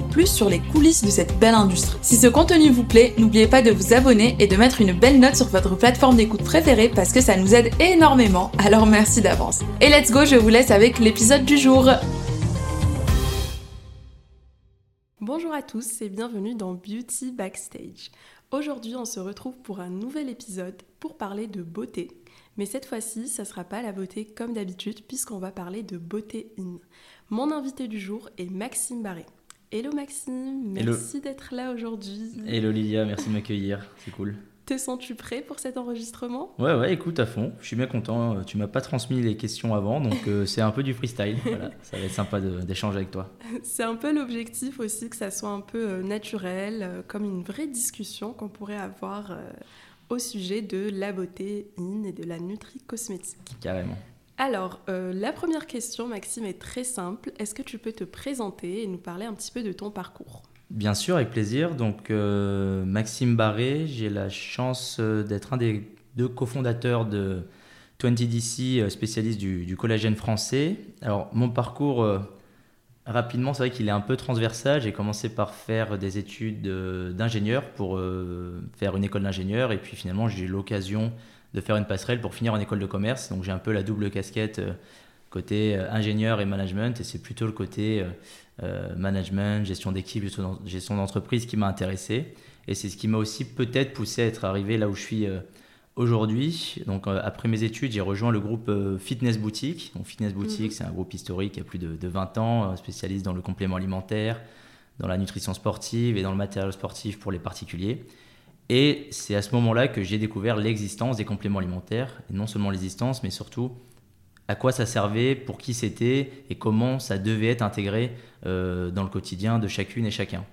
plus sur les coulisses de cette belle industrie. Si ce contenu vous plaît, n'oubliez pas de vous abonner et de mettre une belle note sur votre plateforme d'écoute préférée parce que ça nous aide énormément, alors merci d'avance. Et let's go, je vous laisse avec l'épisode du jour. Bonjour à tous et bienvenue dans Beauty Backstage. Aujourd'hui, on se retrouve pour un nouvel épisode pour parler de beauté. Mais cette fois-ci, ça sera pas la beauté comme d'habitude puisqu'on va parler de beauté in. Mon invité du jour est Maxime Barré. Hello Maxime, merci d'être là aujourd'hui. Hello Lilia, merci de m'accueillir, c'est cool. Te sens-tu prêt pour cet enregistrement? Ouais, ouais, écoute à fond, je suis bien content. Tu m'as pas transmis les questions avant, donc euh, c'est un peu du freestyle. Voilà, ça va être sympa d'échanger avec toi. C'est un peu l'objectif aussi, que ça soit un peu euh, naturel, euh, comme une vraie discussion qu'on pourrait avoir au sujet de la beauté in et de la nutri cosmétique. Carrément. Alors, euh, la première question, Maxime, est très simple. Est-ce que tu peux te présenter et nous parler un petit peu de ton parcours? Bien sûr, avec plaisir. Donc, euh, Maxime Barré, j'ai la chance euh, d'être un des deux cofondateurs de 20DC, spécialiste du, collagène français. Alors, mon parcours, rapidement, c'est vrai qu'il est un peu transversal. J'ai commencé par faire des études d'ingénieur pour faire une école d'ingénieur. Et puis, finalement, j'ai eu l'occasion de faire une passerelle pour finir en école de commerce. Donc j'ai un peu la double casquette euh, côté euh, ingénieur et management, et c'est plutôt le côté euh, management, gestion d'équipe, gestion d'entreprise qui m'a intéressé. Et c'est ce qui m'a aussi peut-être poussé à être arrivé là où je suis aujourd'hui. Donc après mes études, j'ai rejoint le groupe Fitness Boutique. Donc Fitness Boutique, mhm. c'est un groupe historique qui a plus de, de 20 ans, spécialiste dans le complément alimentaire, dans la nutrition sportive et dans le matériel sportif pour les particuliers. Et c'est à ce moment-là que j'ai découvert l'existence des compléments alimentaires, et non seulement l'existence, mais surtout à quoi ça servait, pour qui c'était, et comment ça devait être intégré euh, dans le quotidien de chacune et chacun.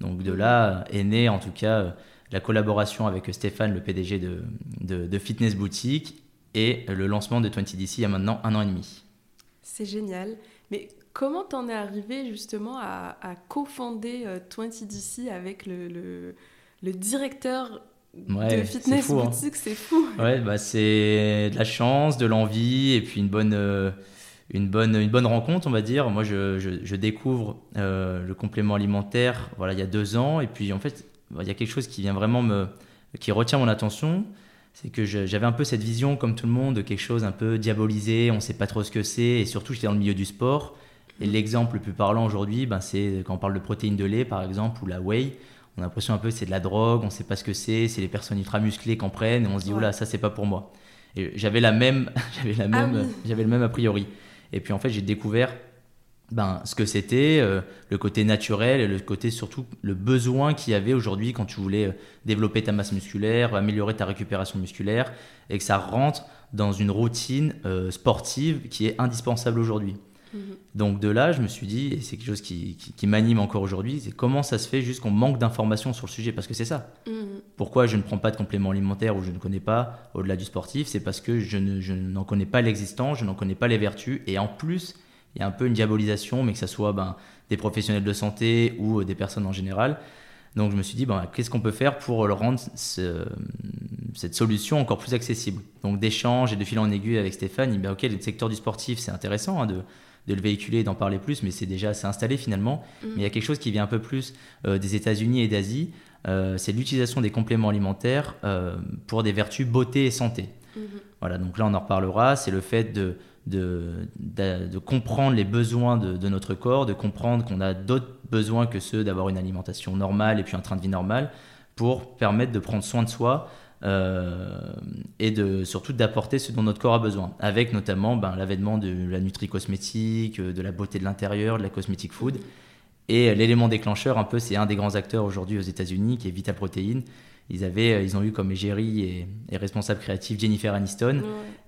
Donc de là est née en tout cas la collaboration avec Stéphane, le PDG de, de, Fitness Boutique, et le lancement de 20DC il y a maintenant un an et demi. C'est génial. Mais comment t'en es arrivé justement à, à co-fonder 20DC euh, avec le le directeur de fitness hein. boutique, c'est fou. Ouais, bah c'est de la chance, de l'envie et puis une bonne, euh, une, bonne, une bonne rencontre, on va dire. Moi, je, je, découvre euh, le complément alimentaire voilà, il y a deux ans et puis en fait, il y a quelque chose qui vient vraiment me. qui retient mon attention. C'est que j'avais un peu cette vision, comme tout le monde, de quelque chose un peu diabolisé, on ne sait pas trop ce que c'est, et surtout j'étais dans le milieu du sport. Et l'exemple le plus parlant aujourd'hui, ben, c'est quand on parle de protéines de lait, par exemple, ou la whey on a l'impression un peu que c'est de la drogue, on ne sait pas ce que c'est, c'est les personnes ultra musclées qui en prennent et on se dit, oula, ça c'est pas pour moi. Et j'avais la même, j'avais la ah même, j'avais le même a priori. Et puis en fait, j'ai découvert ben, ce que c'était, euh, le côté naturel et le côté surtout le besoin qu'il y avait aujourd'hui quand tu voulais euh, développer ta masse musculaire, améliorer ta récupération musculaire et que ça rentre dans une routine euh, sportive qui est indispensable aujourd'hui. Mhm. Donc de là, je me suis dit, et c'est quelque chose qui, m'anime encore aujourd'hui, c'est comment ça se fait juste qu'on manque d'informations sur le sujet, parce que c'est ça. Mhm. Pourquoi je ne prends pas de compléments alimentaires ou je ne connais pas au-delà du sportif, c'est parce que je, n'en connais pas l'existence, je n'en connais pas les vertus, et en plus, il y a un peu une diabolisation, mais que ce soit ben, des professionnels de santé ou euh, des personnes en général. Donc je me suis dit, ben, qu'est-ce qu'on peut faire pour le rendre cette solution encore plus accessible? Donc d'échanges et de fil en aiguille avec Stéphane, il dit, ben, ok, le secteur du sportif, c'est intéressant hein, de de le véhiculer et d'en parler plus, mais c'est déjà assez installé finalement. Mm. Mais il y a quelque chose qui vient un peu plus euh, des États-Unis et d'Asie, euh, c'est l'utilisation des compléments alimentaires euh, pour des vertus beauté et santé. Mm-hmm. Voilà, donc là on en reparlera, c'est le fait de, de, de, comprendre les besoins de, de, notre corps, de comprendre qu'on a d'autres besoins que ceux d'avoir une alimentation normale et puis un train de vie normal pour permettre de prendre soin de soi et de, surtout d'apporter ce dont notre corps a besoin, avec notamment ben, l'avènement de la nutri-cosmétique, euh, de la beauté de l'intérieur, de la cosmétique food. Et l'élément déclencheur, un peu, c'est un des grands acteurs aujourd'hui aux États-Unis, qui est Vital Protein, ils, avaient, ils ont eu comme égérie et, responsable créatif Jennifer Aniston.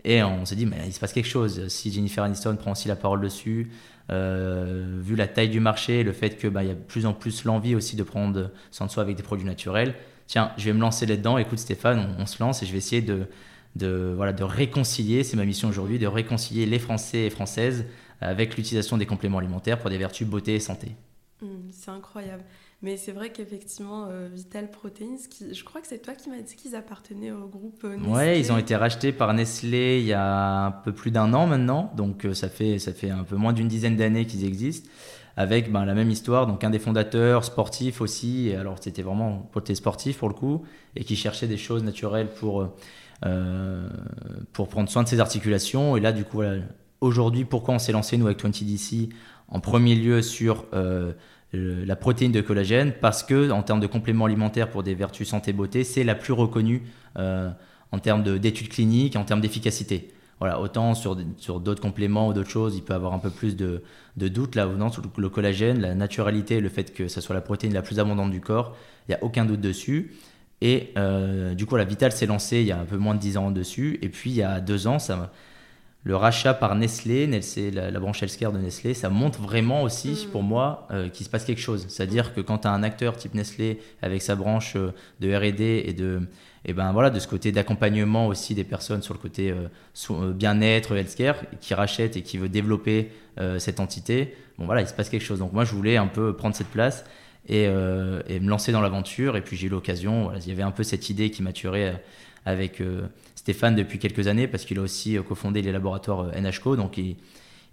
Et on s'est dit, mais il se passe quelque chose. Si Jennifer Aniston prend aussi la parole dessus, vu la taille du marché, le fait qu'il bah, y a de plus en plus l'envie aussi de prendre soin de soi avec des produits naturels, tiens, je vais me lancer là-dedans. Écoute Stéphane, on, se lance et je vais essayer de, de, voilà, de réconcilier, c'est ma mission aujourd'hui, de réconcilier les Français et Françaises avec l'utilisation des compléments alimentaires pour des vertus beauté et santé. Mmh, c'est incroyable. Mais c'est vrai qu'effectivement, euh, Vital Proteins, qui, je crois que c'est toi qui m'as dit qu'ils appartenaient au groupe euh, Nestlé. Ouais, ils ont été rachetés par Nestlé il y a un peu plus d'un an maintenant. Donc euh, ça, fait, ça fait un peu moins d'une dizaine d'années qu'ils existent. Avec ben, la même histoire, donc un des fondateurs, sportif aussi. Alors c'était vraiment côté sportif pour le coup. Et qui cherchait des choses naturelles pour, pour prendre soin de ses articulations. Et là, du coup, aujourd'hui, pourquoi on s'est lancé, nous, avec 20DC, en premier lieu sur la protéine de collagène? Parce que en termes de complément alimentaire pour des vertus santé beauté, c'est la plus reconnue euh, en termes d'études cliniques, en termes d'efficacité. Voilà, autant sur, sur d'autres compléments ou d'autres choses, il peut avoir un peu plus de, de doute là non, sur le collagène, la naturalité, le fait que ça soit la protéine la plus abondante du corps, il n'y a aucun doute dessus. Et euh, du coup, la Vital s'est lancée il y a un peu moins de 10 ans dessus. Et puis, il y a deux ans, ça, le rachat par Nestlé, Nestlé la, branche healthcare de Nestlé, ça montre vraiment aussi mm. pour moi euh, qu'il se passe quelque chose. C'est-à-dire que quand tu as un acteur type Nestlé avec sa branche euh, de R&D et de et ben voilà de ce côté d'accompagnement aussi des personnes sur le côté euh, bien-être healthcare qui rachète et qui veut développer cette entité, bon voilà il se passe quelque chose. Donc moi je voulais un peu prendre cette place et, me lancer dans l'aventure et puis j'ai eu l'occasion. Il y avait un peu cette idée qui maturait avec Stéphane depuis quelques années parce qu'il a aussi euh, cofondé les laboratoires euh, NHCO. Donc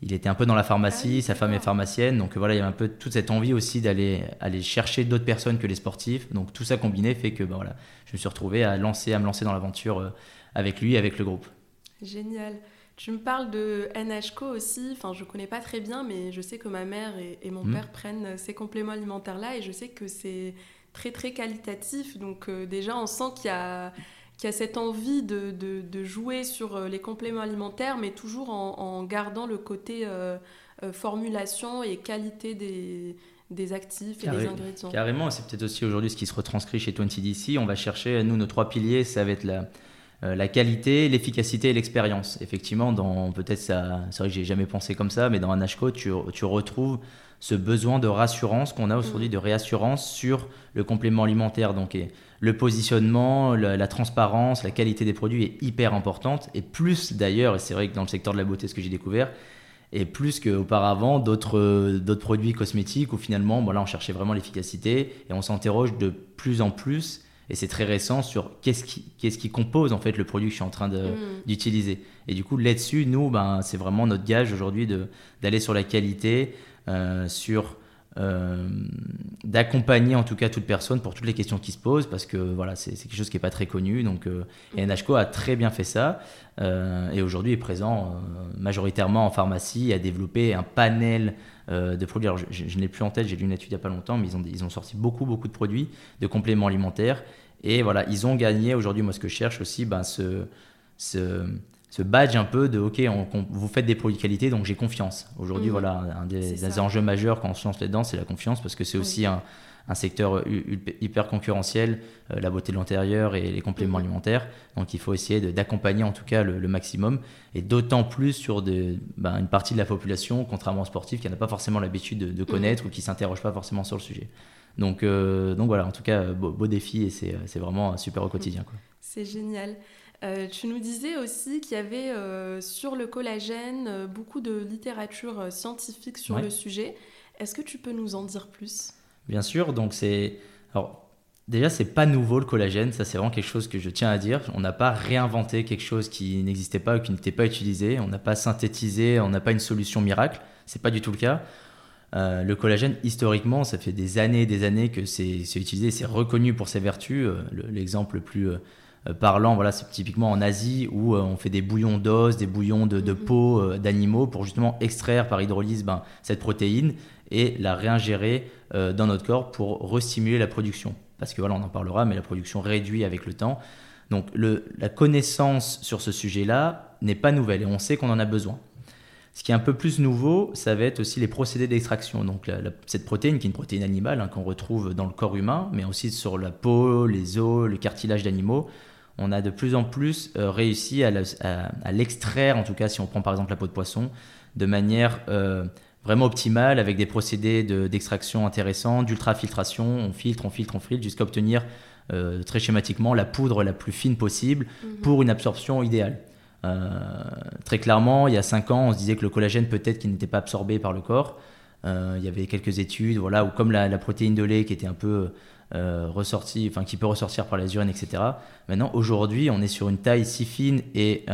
il était un peu dans la pharmacie, ah sa femme est pharmacienne. Donc voilà, il y avait un peu toute cette envie aussi d'aller aller chercher d'autres personnes que les sportifs. Donc tout ça combiné fait que ben voilà, je me suis retrouvé à, lancer, à me lancer dans l'aventure euh, avec lui, avec le groupe. Génial. Tu me parles de NHCO aussi, enfin je connais pas très bien, mais je sais que ma mère et, mon hmm. père prennent ces compléments alimentaires-là et je sais que c'est très très qualitatif. Donc déjà on sent qu'il y a qui a cette envie de, de, jouer sur euh, les compléments alimentaires, mais toujours en, gardant le côté euh, euh, formulation et qualité des, des actifs et des ingrédients. Carrément, c'est peut-être aussi aujourd'hui ce qui se retranscrit chez 20DC. On va chercher, nous, nos trois piliers, ça va être la, la qualité, l'efficacité et l'expérience. Effectivement, dans peut-être ça, c'est vrai que j'ai jamais pensé comme ça, mais dans un HCO, tu, tu retrouves ce besoin de rassurance qu'on a aujourd'hui, mm. de réassurance sur le complément alimentaire. Donc, le positionnement, la, transparence, la qualité des produits est hyper importante. Et plus d'ailleurs, et c'est vrai que dans le secteur de la beauté, ce que j'ai découvert, et plus qu'auparavant d'autres d'autres produits cosmétiques où finalement, bon, là, on cherchait vraiment l'efficacité et on s'interroge de plus en plus. Et c'est très récent sur qu'est-ce qui, qu'est-ce qui compose en fait le produit que je suis en train mm. d'utiliser. Et du coup, là-dessus, nous, ben, c'est vraiment notre gage aujourd'hui d'aller sur la qualité, euh, sur euh, d'accompagner en tout cas toute personne pour toutes les questions qui se posent parce que voilà c'est quelque chose qui est pas très connu donc euh, et NHCO a très bien fait ça. Euh, et aujourd'hui est présent majoritairement en pharmacie a développé un panel de produits. Alors, je, je, ne l'ai plus en tête j'ai lu une étude il y a pas longtemps mais ils ont sorti beaucoup beaucoup de produits de compléments alimentaires. Et voilà ils ont gagné aujourd'hui moi ce que je cherche aussi ben ce ce badge un peu de OK, vous faites des produits de qualité, donc j'ai confiance. Aujourd'hui, mmh. voilà, un des, enjeux majeurs quand on se lance là-dedans, c'est la confiance, parce que c'est aussi un, secteur hyper concurrentiel, euh, la beauté de l'intérieur et les compléments mmh. alimentaires. Donc il faut essayer d'accompagner en tout cas le, maximum, et d'autant plus sur ben, une partie de la population, contrairement aux sportifs, qui n'a pas forcément l'habitude de, mmh. connaître ou qui ne s'interroge pas forcément sur le sujet. Donc, euh, donc voilà, en tout cas, beau, défi et c'est vraiment super au quotidien. C'est génial. Euh, tu nous disais aussi qu'il y avait euh, sur le collagène euh, beaucoup de littérature scientifique sur le sujet. Est-ce que tu peux nous en dire plus? Bien sûr, donc c'est... Alors, déjà, c'est pas nouveau le collagène, ça c'est vraiment quelque chose que je tiens à dire. On n'a pas réinventé quelque chose qui n'existait pas ou qui n'était pas utilisé. On n'a pas synthétisé, on n'a pas une solution miracle. C'est pas du tout le cas. le collagène, historiquement, ça fait des années et des années que c'est utilisé, c'est reconnu pour ses vertus. L'exemple le plus parlant, voilà, c'est typiquement en Asie où euh, on fait des bouillons d'os, des bouillons de, de mhm. peau euh, d'animaux pour justement extraire par hydrolyse ben, cette protéine et la réingérer dans notre corps pour restimuler la production. Parce que voilà, on en parlera, mais la production réduit avec le temps. Donc le, la connaissance sur ce sujet-là n'est pas nouvelle et on sait qu'on en a besoin. Ce qui est un peu plus nouveau, ça va être aussi les procédés d'extraction. Donc cette protéine, qui est une protéine animale hein, qu'on retrouve dans le corps humain, mais aussi sur la peau, les os, le cartilage d'animaux, on a de plus en plus euh, réussi à, l'extraire, en tout cas si on prend par exemple la peau de poisson, de manière euh, vraiment optimale, avec des procédés d'extraction intéressants, d'ultrafiltration, on filtre, on filtre, on filtre, jusqu'à obtenir euh, très schématiquement la poudre la plus fine possible mhm. pour une absorption idéale. Euh, très clairement, il y a 5 ans, on se disait que le collagène peut-être qu'il n'était pas absorbé par le corps. Euh, il y avait quelques études, voilà, où comme la, protéine de lait qui était un peu euh, ressortie, enfin qui peut ressortir par les urines, etc. Maintenant, aujourd'hui, on est sur une taille si fine et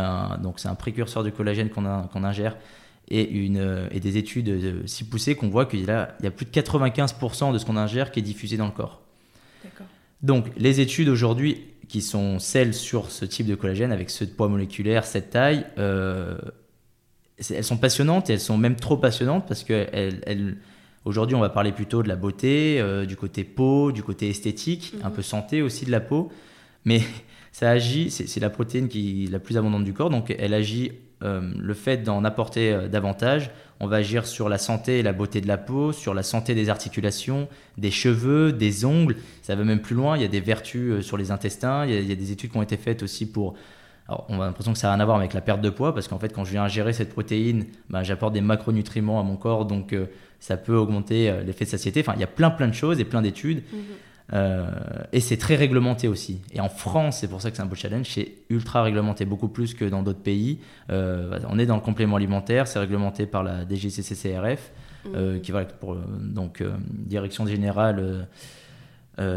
donc c'est un précurseur de collagène qu'on ingère et, une, et des études si poussées qu'on voit qu'il y, a, il y a plus de 95% de ce qu'on ingère qui est diffusé dans le corps. Donc, les études aujourd'hui qui sont celles sur ce type de collagène avec ce poids moléculaire, cette taille, euh, elles sont passionnantes et elles sont même trop passionnantes parce que elles, aujourd'hui on va parler plutôt de la beauté, euh, du côté peau, du côté esthétique, un mhm. peu santé aussi de la peau, mais ça agit, c'est la protéine qui est la plus abondante du corps, donc elle agit euh, le fait d'en apporter davantage on va agir sur la santé et la beauté de la peau, sur la santé des articulations, des cheveux, des ongles. Ça va même plus loin. Il y a des vertus euh, sur les intestins. Il y a, des études qui ont été faites aussi pour. Alors, on a l'impression que ça n'a rien à voir avec la perte de poids, parce qu'en fait, quand je viens ingérer cette protéine, ben, j'apporte des macronutriments à mon corps, donc euh, ça peut augmenter euh, l'effet de satiété. Enfin, il y a plein, plein de choses et plein d'études. Mhm. Euh, et c'est très réglementé aussi. Et en France, c'est pour ça que c'est un beau challenge, c'est ultra réglementé, beaucoup plus que dans d'autres pays. Euh, on est dans le complément alimentaire, c'est réglementé par la DGCCRF, euh, mmh. qui va pour donc direction générale.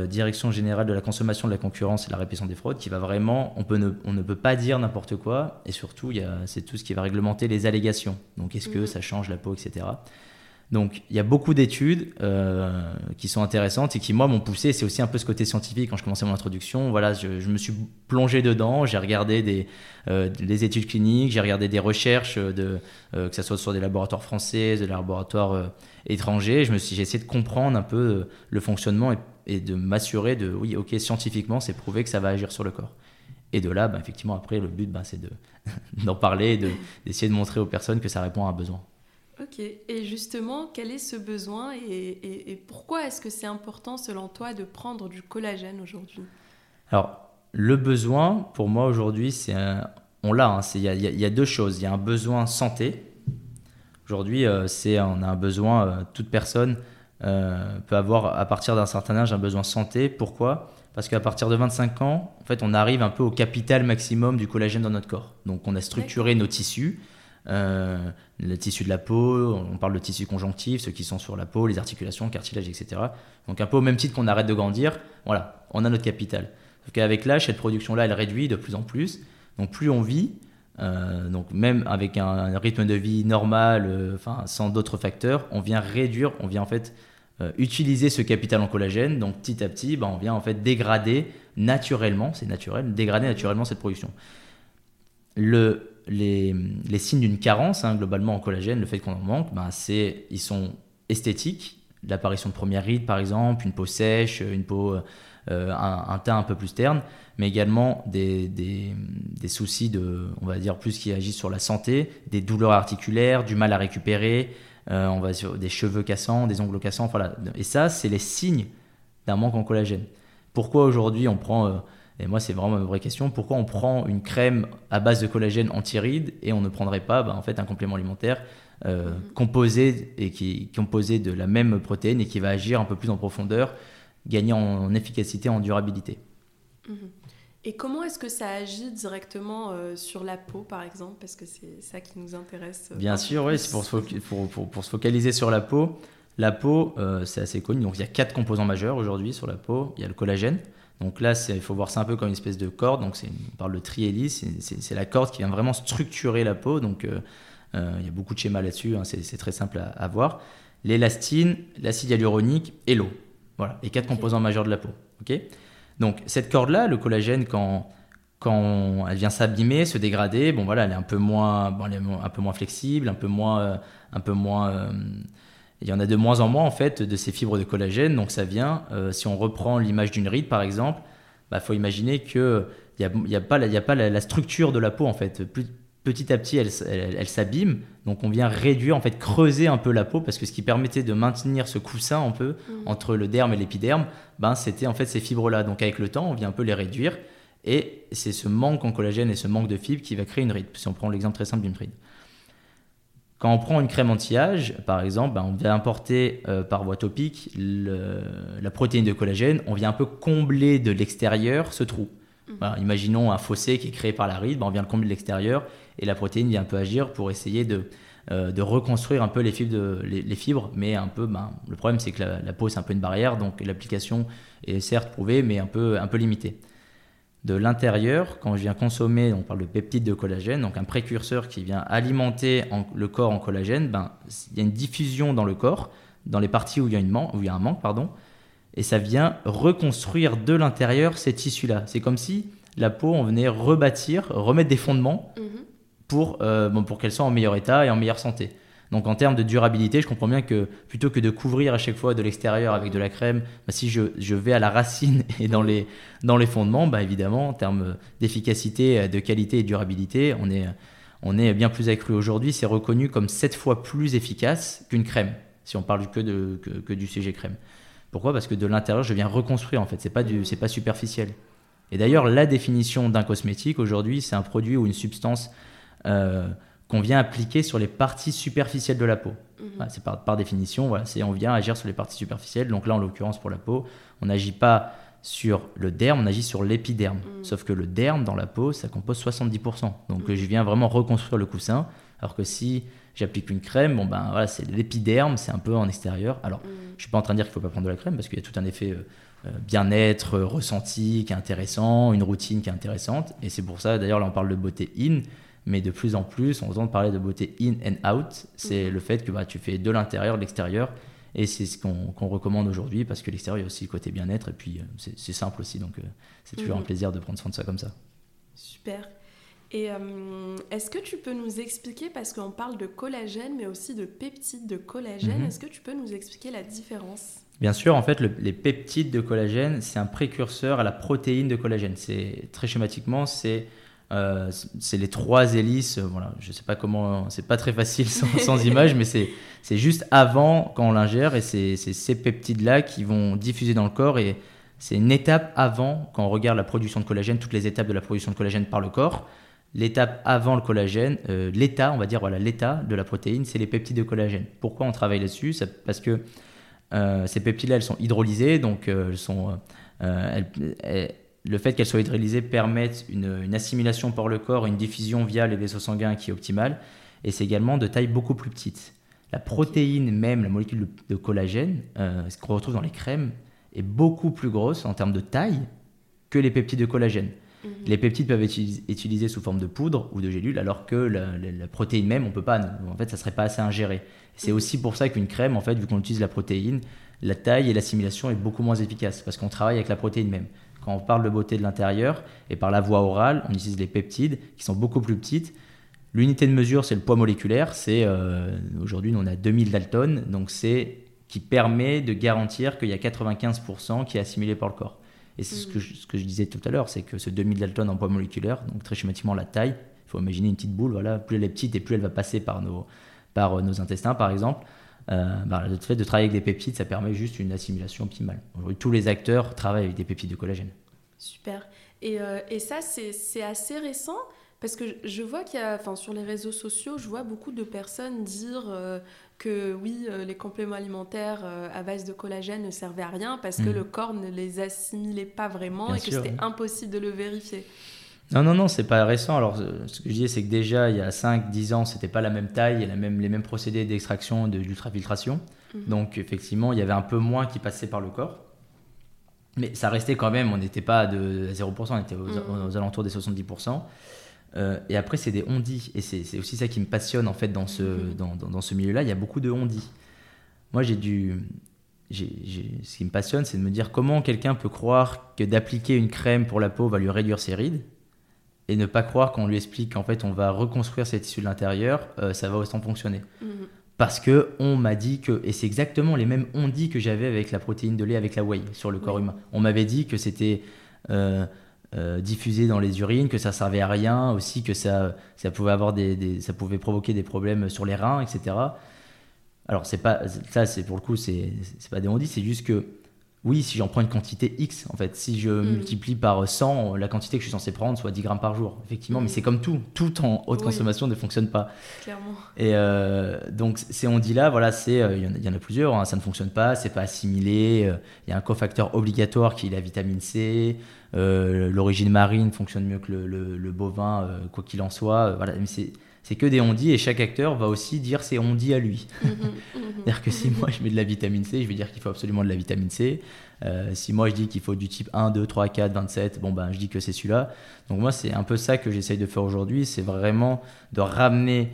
direction générale de la consommation, de la concurrence et de la répression des fraudes, qui va vraiment, on, peut ne, on ne peut pas dire n'importe quoi, et surtout, c'est tout ce qui va réglementer les allégations. Donc, est-ce que mmh. ça change la peau, etc. Donc il y a beaucoup d'études euh, qui sont intéressantes et qui moi m'ont poussé. C'est aussi un peu ce côté scientifique quand je commençais mon introduction. Voilà, je, me suis plongé dedans. J'ai regardé des, euh, études cliniques, j'ai regardé des recherches de euh, que ce soit sur des laboratoires français, des laboratoires étrangers. Je me suis, j'ai essayé de comprendre un peu le fonctionnement et, de m'assurer de oui, ok, scientifiquement, c'est prouvé que ça va agir sur le corps. Et de là, bah, effectivement, après, le but, bah, c'est de, d'en parler, de, d'essayer de montrer aux personnes que ça répond à un besoin. Ok, et justement, quel est ce besoin et, pourquoi est-ce que c'est important selon toi de prendre du collagène aujourd'hui? Alors, le besoin, pour moi aujourd'hui, c'est on l'a, hein, il y, a deux choses. Il y a un besoin santé. Aujourd'hui, euh, c'est on a un besoin, euh, toute personne euh, peut avoir à partir d'un certain âge un besoin santé. Pourquoi? Parce qu'à partir de 25 ans, en fait, on arrive un peu au capital maximum du collagène dans notre corps. Donc, on a structuré nos tissus euh, le tissu de la peau, on parle de tissu conjonctif, ceux qui sont sur la peau, les articulations, le cartilage, etc. Donc un peu au même titre qu'on arrête de grandir, voilà, on a notre capital. Sauf qu'avec l'âge, cette production-là, elle réduit de plus en plus. Donc plus on vit, euh, donc même avec un, rythme de vie normal, euh, sans d'autres facteurs, on vient réduire, on vient en fait utiliser ce capital en collagène. Donc petit à petit, ben, on vient en fait dégrader naturellement, c'est naturel, dégrader naturellement cette production. Le, les, signes d'une carence, hein, globalement en collagène, le fait qu'on en manque, ben, c'est, ils sont esthétiques, l'apparition de premières rides par exemple, une peau sèche, une peau, euh, un, teint un peu plus terne, mais également des, des, soucis de, on va dire plus qui agissent sur la santé, des douleurs articulaires, du mal à récupérer, euh, on va des cheveux cassants, des ongles cassants, voilà. Et ça, c'est les signes d'un manque en collagène. Pourquoi aujourd'hui on prend euh, et moi, c'est vraiment ma vraie question. Pourquoi on prend une crème à base de collagène anti-rides et on ne prendrait pas bah, en fait, un complément alimentaire euh, mhm. composé, et qui composé de la même protéine et qui va agir un peu plus en profondeur, gagner en efficacité, en durabilité mhm. Et comment est-ce que ça agit directement euh, sur la peau, par exemple? Parce que c'est ça qui nous intéresse. Euh, Bien sûr, oui, c'est pour, pour, pour, se focaliser sur la peau. La peau, c'est assez connu. Donc, il y a quatre composants majeurs aujourd'hui sur la peau. Il y a le collagène, donc là, il faut voir ça un peu comme une espèce de corde. Donc on parle de trihélice, c'est la corde qui vient vraiment structurer la peau. Donc euh, euh, il y a beaucoup de schémas là-dessus, hein, c'est très simple à, voir. L'élastine, l'acide hyaluronique et l'eau. Voilà, les quatre composants majeurs de la peau. ok donc cette corde-là, le collagène, quand, quand elle vient s'abîmer, se dégrader, bon voilà, elle est un peu moins, bon, un peu moins flexible, un peu moins, euh, un peu moins il y en a de moins en moins en fait de ces fibres de collagène. Donc ça vient, euh, si on reprend l'image d'une ride par exemple, il bah, faut imaginer qu'il n'y a, y a, pas, la, a pas la, structure de la peau en fait. Plus, petit à petit, elle, elle, s'abîme. Donc on vient réduire, en fait, creuser un peu la peau parce que ce qui permettait de maintenir ce coussin un peu mmh. entre le derme et l'épiderme, ben, c'était en fait ces fibres-là. Donc avec le temps, on vient un peu les réduire. Et c'est ce manque en collagène et ce manque de fibres qui va créer une ride. Si on prend l'exemple très simple d'une ride. Quand on prend une crème anti-âge, par exemple, ben, on vient importer euh, par voie topique la protéine de collagène, on vient un peu combler de l'extérieur ce trou. Mhm. imaginons un fossé qui est créé par la ride, ben, on vient le combler de l'extérieur et la protéine vient un peu agir pour essayer de, euh, de reconstruire un peu les fibres, de, les, fibres mais un peu, ben, le problème c'est que la, peau c'est un peu une barrière, donc l'application est certes prouvée, mais un peu, un peu limitée de l'intérieur, quand je viens consommer, on parle de peptides de collagène, donc un précurseur qui vient alimenter le corps en collagène, ben, il y a une diffusion dans le corps, dans les parties où il y a, une où il y a un manque, pardon, et ça vient reconstruire de l'intérieur ces tissus-là. C'est comme si la peau, on venait rebâtir, remettre des fondements mhm. pour, euh, bon, pour qu'elle soit en meilleur état et en meilleure santé. Donc en termes de durabilité, je comprends bien que plutôt que de couvrir à chaque fois de l'extérieur avec de la crème, bah, si je, je, vais à la racine et dans les, dans les fondements, bah, évidemment, en termes d'efficacité, de qualité et de durabilité, on est, on est bien plus accru aujourd'hui. C'est reconnu comme 7 fois plus efficace qu'une crème, si on parle que, de, que, du CG crème. Pourquoi? Parce que de l'intérieur, je viens reconstruire en fait, c'est pas, pas superficiel. Et d'ailleurs, la définition d'un cosmétique aujourd'hui, c'est un produit ou une substance... Euh, qu'on vient appliquer sur les parties superficielles de la peau. Mhm. c'est par, définition, voilà, c'est on vient agir sur les parties superficielles. Donc là, en l'occurrence, pour la peau, on n'agit pas sur le derme, on agit sur l'épiderme. Mhm. Sauf que le derme dans la peau, ça compose 70%. Donc mhm. je viens vraiment reconstruire le coussin. Alors que si j'applique une crème, bon ben voilà, c'est l'épiderme, c'est un peu en extérieur. Alors, je suis pas en train de dire qu'il faut pas prendre de la crème parce qu'il y a tout un effet euh, euh, bien-être euh, ressenti qui est intéressant, une routine qui est intéressante. Et c'est pour ça, d'ailleurs, là on parle de beauté in mais de plus en plus, on entend parler de beauté in and out. C'est mhm. le fait que bah, tu fais de l'intérieur, de l'extérieur. Et c'est ce qu'on recommande aujourd'hui parce que l'extérieur, il y a aussi le côté bien-être. Et puis, euh, c'est simple aussi. Donc, euh, c'est toujours un mhm. plaisir de prendre soin de ça comme ça. Super. Et euh, est-ce que tu peux nous expliquer, parce qu'on parle de collagène, mais aussi de peptides de collagène, mhm. est-ce que tu peux nous expliquer la différence? Bien sûr, en fait, les peptides de collagène, c'est un précurseur à la protéine de collagène. C'est très schématiquement, c'est euh, c'est les trois hélices. Euh, voilà, je sais pas comment, c'est pas très facile sans, image, mais c'est juste avant quand on l'ingère et c'est ces peptides-là qui vont diffuser dans le corps et c'est une étape avant quand on regarde la production de collagène, toutes les étapes de la production de collagène par le corps. L'étape avant le collagène, euh, l'état, on va dire, voilà, l'état de la protéine, c'est les peptides de collagène. Pourquoi on travaille là-dessus? Parce que ces peptides-là, elles sont hydrolysées, donc elles sont, le fait qu'elle soit hydrolysée permet une, assimilation par le corps, une diffusion via les vaisseaux sanguins qui est optimale, et c'est également de taille beaucoup plus petite. La protéine même, la molécule de collagène, euh, ce qu'on retrouve dans les crèmes, est beaucoup plus grosse en termes de taille que les peptides de collagène. Mhm. Les peptides peuvent être utilisés sous forme de poudre ou de gélule, alors que la, protéine même, on peut pas. En fait, ça serait pas assez ingéré. C'est mhm. aussi pour ça qu'une crème, en fait, vu qu'on utilise la protéine, la taille et l'assimilation est beaucoup moins efficace parce qu'on travaille avec la protéine même. Quand on parle de beauté de l'intérieur et par la voie orale, on utilise les peptides qui sont beaucoup plus petites. L'unité de mesure, c'est le poids moléculaire. C'est euh, aujourd'hui, on a 2000 Dalton, donc c'est qui permet de garantir qu'il y a 95% qui est assimilé par le corps. Et c'est ce, que je, ce que je disais tout à l'heure, c'est que ce 2000 Dalton en poids moléculaire, donc très schématiquement la taille, il faut imaginer une petite boule, voilà, plus elle est petite et plus elle va passer par nos, par euh, nos intestins, par exemple. Euh, bah, le fait de travailler avec des peptides, ça permet juste une assimilation optimale. Aujourd'hui, tous les acteurs travaillent avec des peptides de collagène. Super. Et, euh, et ça, c'est assez récent parce que je vois qu'il y a, enfin, sur les réseaux sociaux, je vois beaucoup de personnes dire euh, que oui, les compléments alimentaires à base de collagène ne servaient à rien parce que hmm. le corps ne les assimilait pas vraiment et que c'était impossible de le vérifier. Non, non, non, c'est pas récent. Alors, ce que je disais, c'est que déjà, il y a 5-10 ans, c'était pas la même taille et la même, les mêmes procédés d'extraction et d'ultrafiltration. Mhm. Donc, effectivement, il y avait un peu moins qui passait par le corps. Mais ça restait quand même, on n'était pas de 0%, on était aux, mhm. alentours des 70%. Euh, et après, c'est des ondis. Et c'est aussi ça qui me passionne, en fait, dans ce, mhm. dans, dans, ce milieu-là. Il y a beaucoup de ondis. Moi, j'ai dû. ce qui me passionne, c'est de me dire comment quelqu'un peut croire que d'appliquer une crème pour la peau va lui réduire ses rides et ne pas croire qu'on lui explique qu'en fait on va reconstruire ces tissus de l'intérieur, euh, ça va autant fonctionner. Mhm. Parce que on m'a dit que, et c'est exactement les mêmes on dit que j'avais avec la protéine de lait avec la whey sur le corps humain. On m'avait dit que c'était euh, diffusé dans les urines, que ça servait à rien, aussi que ça, ça, pouvait, avoir des, ça pouvait provoquer des problèmes sur les reins, etc. Alors, c'est pas, ça, c'est pour le coup, c'est pas des on dit, c'est juste que oui, si j'en prends une quantité X, en fait, si je mm. multiplie par 100 la quantité que je suis censé prendre, soit 10 grammes par jour, effectivement, mais mm. c'est comme tout, tout en haute consommation ne fonctionne pas. Clairement. Et euh, donc, ces on-dit-là, voilà, c'est, euh, il y, en a plusieurs, hein, ça ne fonctionne pas, c'est pas assimilé, euh, il y a un cofacteur obligatoire qui est la vitamine C, l'origine marine fonctionne mieux que le, le bovin, quoi qu'il en soit, voilà, mais c'est c'est que des on-dit et chaque acteur va aussi dire ses on-dit à lui. Mhm, mhm. C'est-à-dire que si moi je mets de la vitamine C, je vais dire qu'il faut absolument de la vitamine C. Euh, si moi je dis qu'il faut du type 1, 2, 3, 4, 27, bon ben je dis que c'est celui-là. Donc moi c'est un peu ça que j'essaye de faire aujourd'hui, c'est vraiment de ramener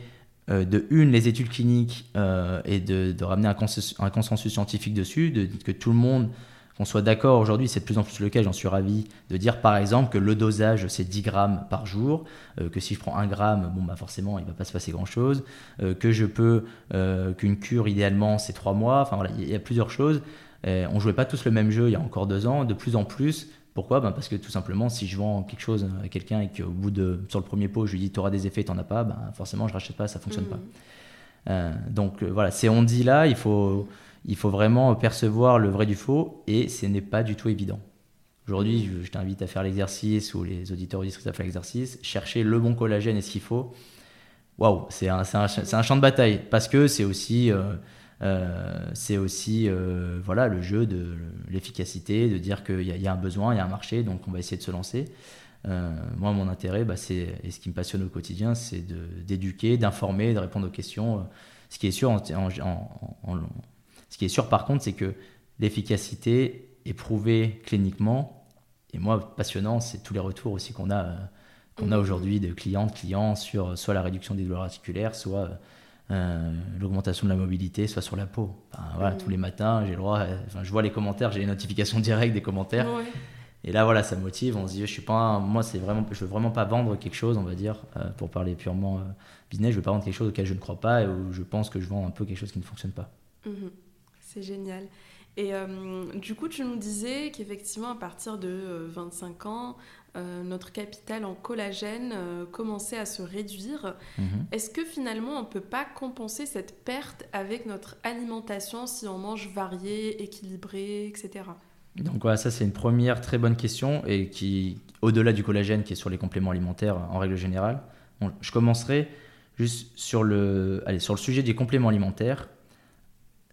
euh, de une les études cliniques euh, et de, ramener un consensus, un consensus, scientifique dessus, de que tout le monde qu'on soit d'accord aujourd'hui, c'est de plus en plus le cas, j'en suis ravi, de dire par exemple que le dosage c'est 10 grammes par jour, euh, que si je prends 1 gramme, bon bah forcément il va pas se passer grand chose, euh, que je peux, euh, qu'une cure idéalement c'est 3 mois, enfin voilà, il y, a plusieurs choses. on jouait pas tous le même jeu il y a encore deux ans, de plus en plus. Pourquoi? Ben Parce que tout simplement, si je vends quelque chose à quelqu'un et qu'au bout de, sur le premier pot, je lui dis tu auras des effets, tu n'en as pas, ben forcément je rachète pas, ça fonctionne mmh. pas. donc voilà, c'est on dit là, il faut il faut vraiment percevoir le vrai du faux et ce n'est pas du tout évident. Aujourd'hui, je, t'invite à faire l'exercice ou les auditeurs disent à faire l'exercice, chercher le bon collagène et ce qu'il faut. Waouh, c'est un, un, champ de bataille parce que c'est aussi, euh, euh, c'est aussi euh, voilà, le jeu de l'efficacité, de dire qu'il y, a un besoin, il y a un marché, donc on va essayer de se lancer. moi, mon intérêt, bah, c'est, et ce qui me passionne au quotidien, c'est d'éduquer, d'informer, de répondre aux questions. Ce qui est sûr en, en ce qui est sûr par contre, c'est que l'efficacité est prouvée cliniquement. Et moi, passionnant, c'est tous les retours aussi qu'on a, euh, qu'on a mmh. aujourd'hui de clients, de clients sur soit la réduction des douleurs articulaires, soit euh, l'augmentation de la mobilité, soit sur la peau. voilà, mmh. Tous les matins, j'ai le droit, euh, enfin, je vois les commentaires, j'ai les notifications directes des commentaires. Et là, voilà, ça motive. On se dit, je suis pas, moi, c'est vraiment, je veux vraiment pas vendre quelque chose, on va dire, pour parler purement business. Je veux pas vendre quelque chose auquel je ne crois pas et où je pense que je vends un peu quelque chose qui ne fonctionne pas. Mmh. C'est génial. Et euh, du coup, tu nous disais qu'effectivement, à partir de 25 euh, ans, euh, notre capital en collagène commençait à se réduire. Mhm. Est-ce que finalement, on ne peut pas compenser cette perte avec notre alimentation si on mange varié, équilibré, etc. Donc voilà, ça c'est une première très bonne question et qui, au-delà du collagène qui est sur les compléments alimentaires en règle générale, je commencerai juste sur le, allez, sur le sujet des compléments alimentaires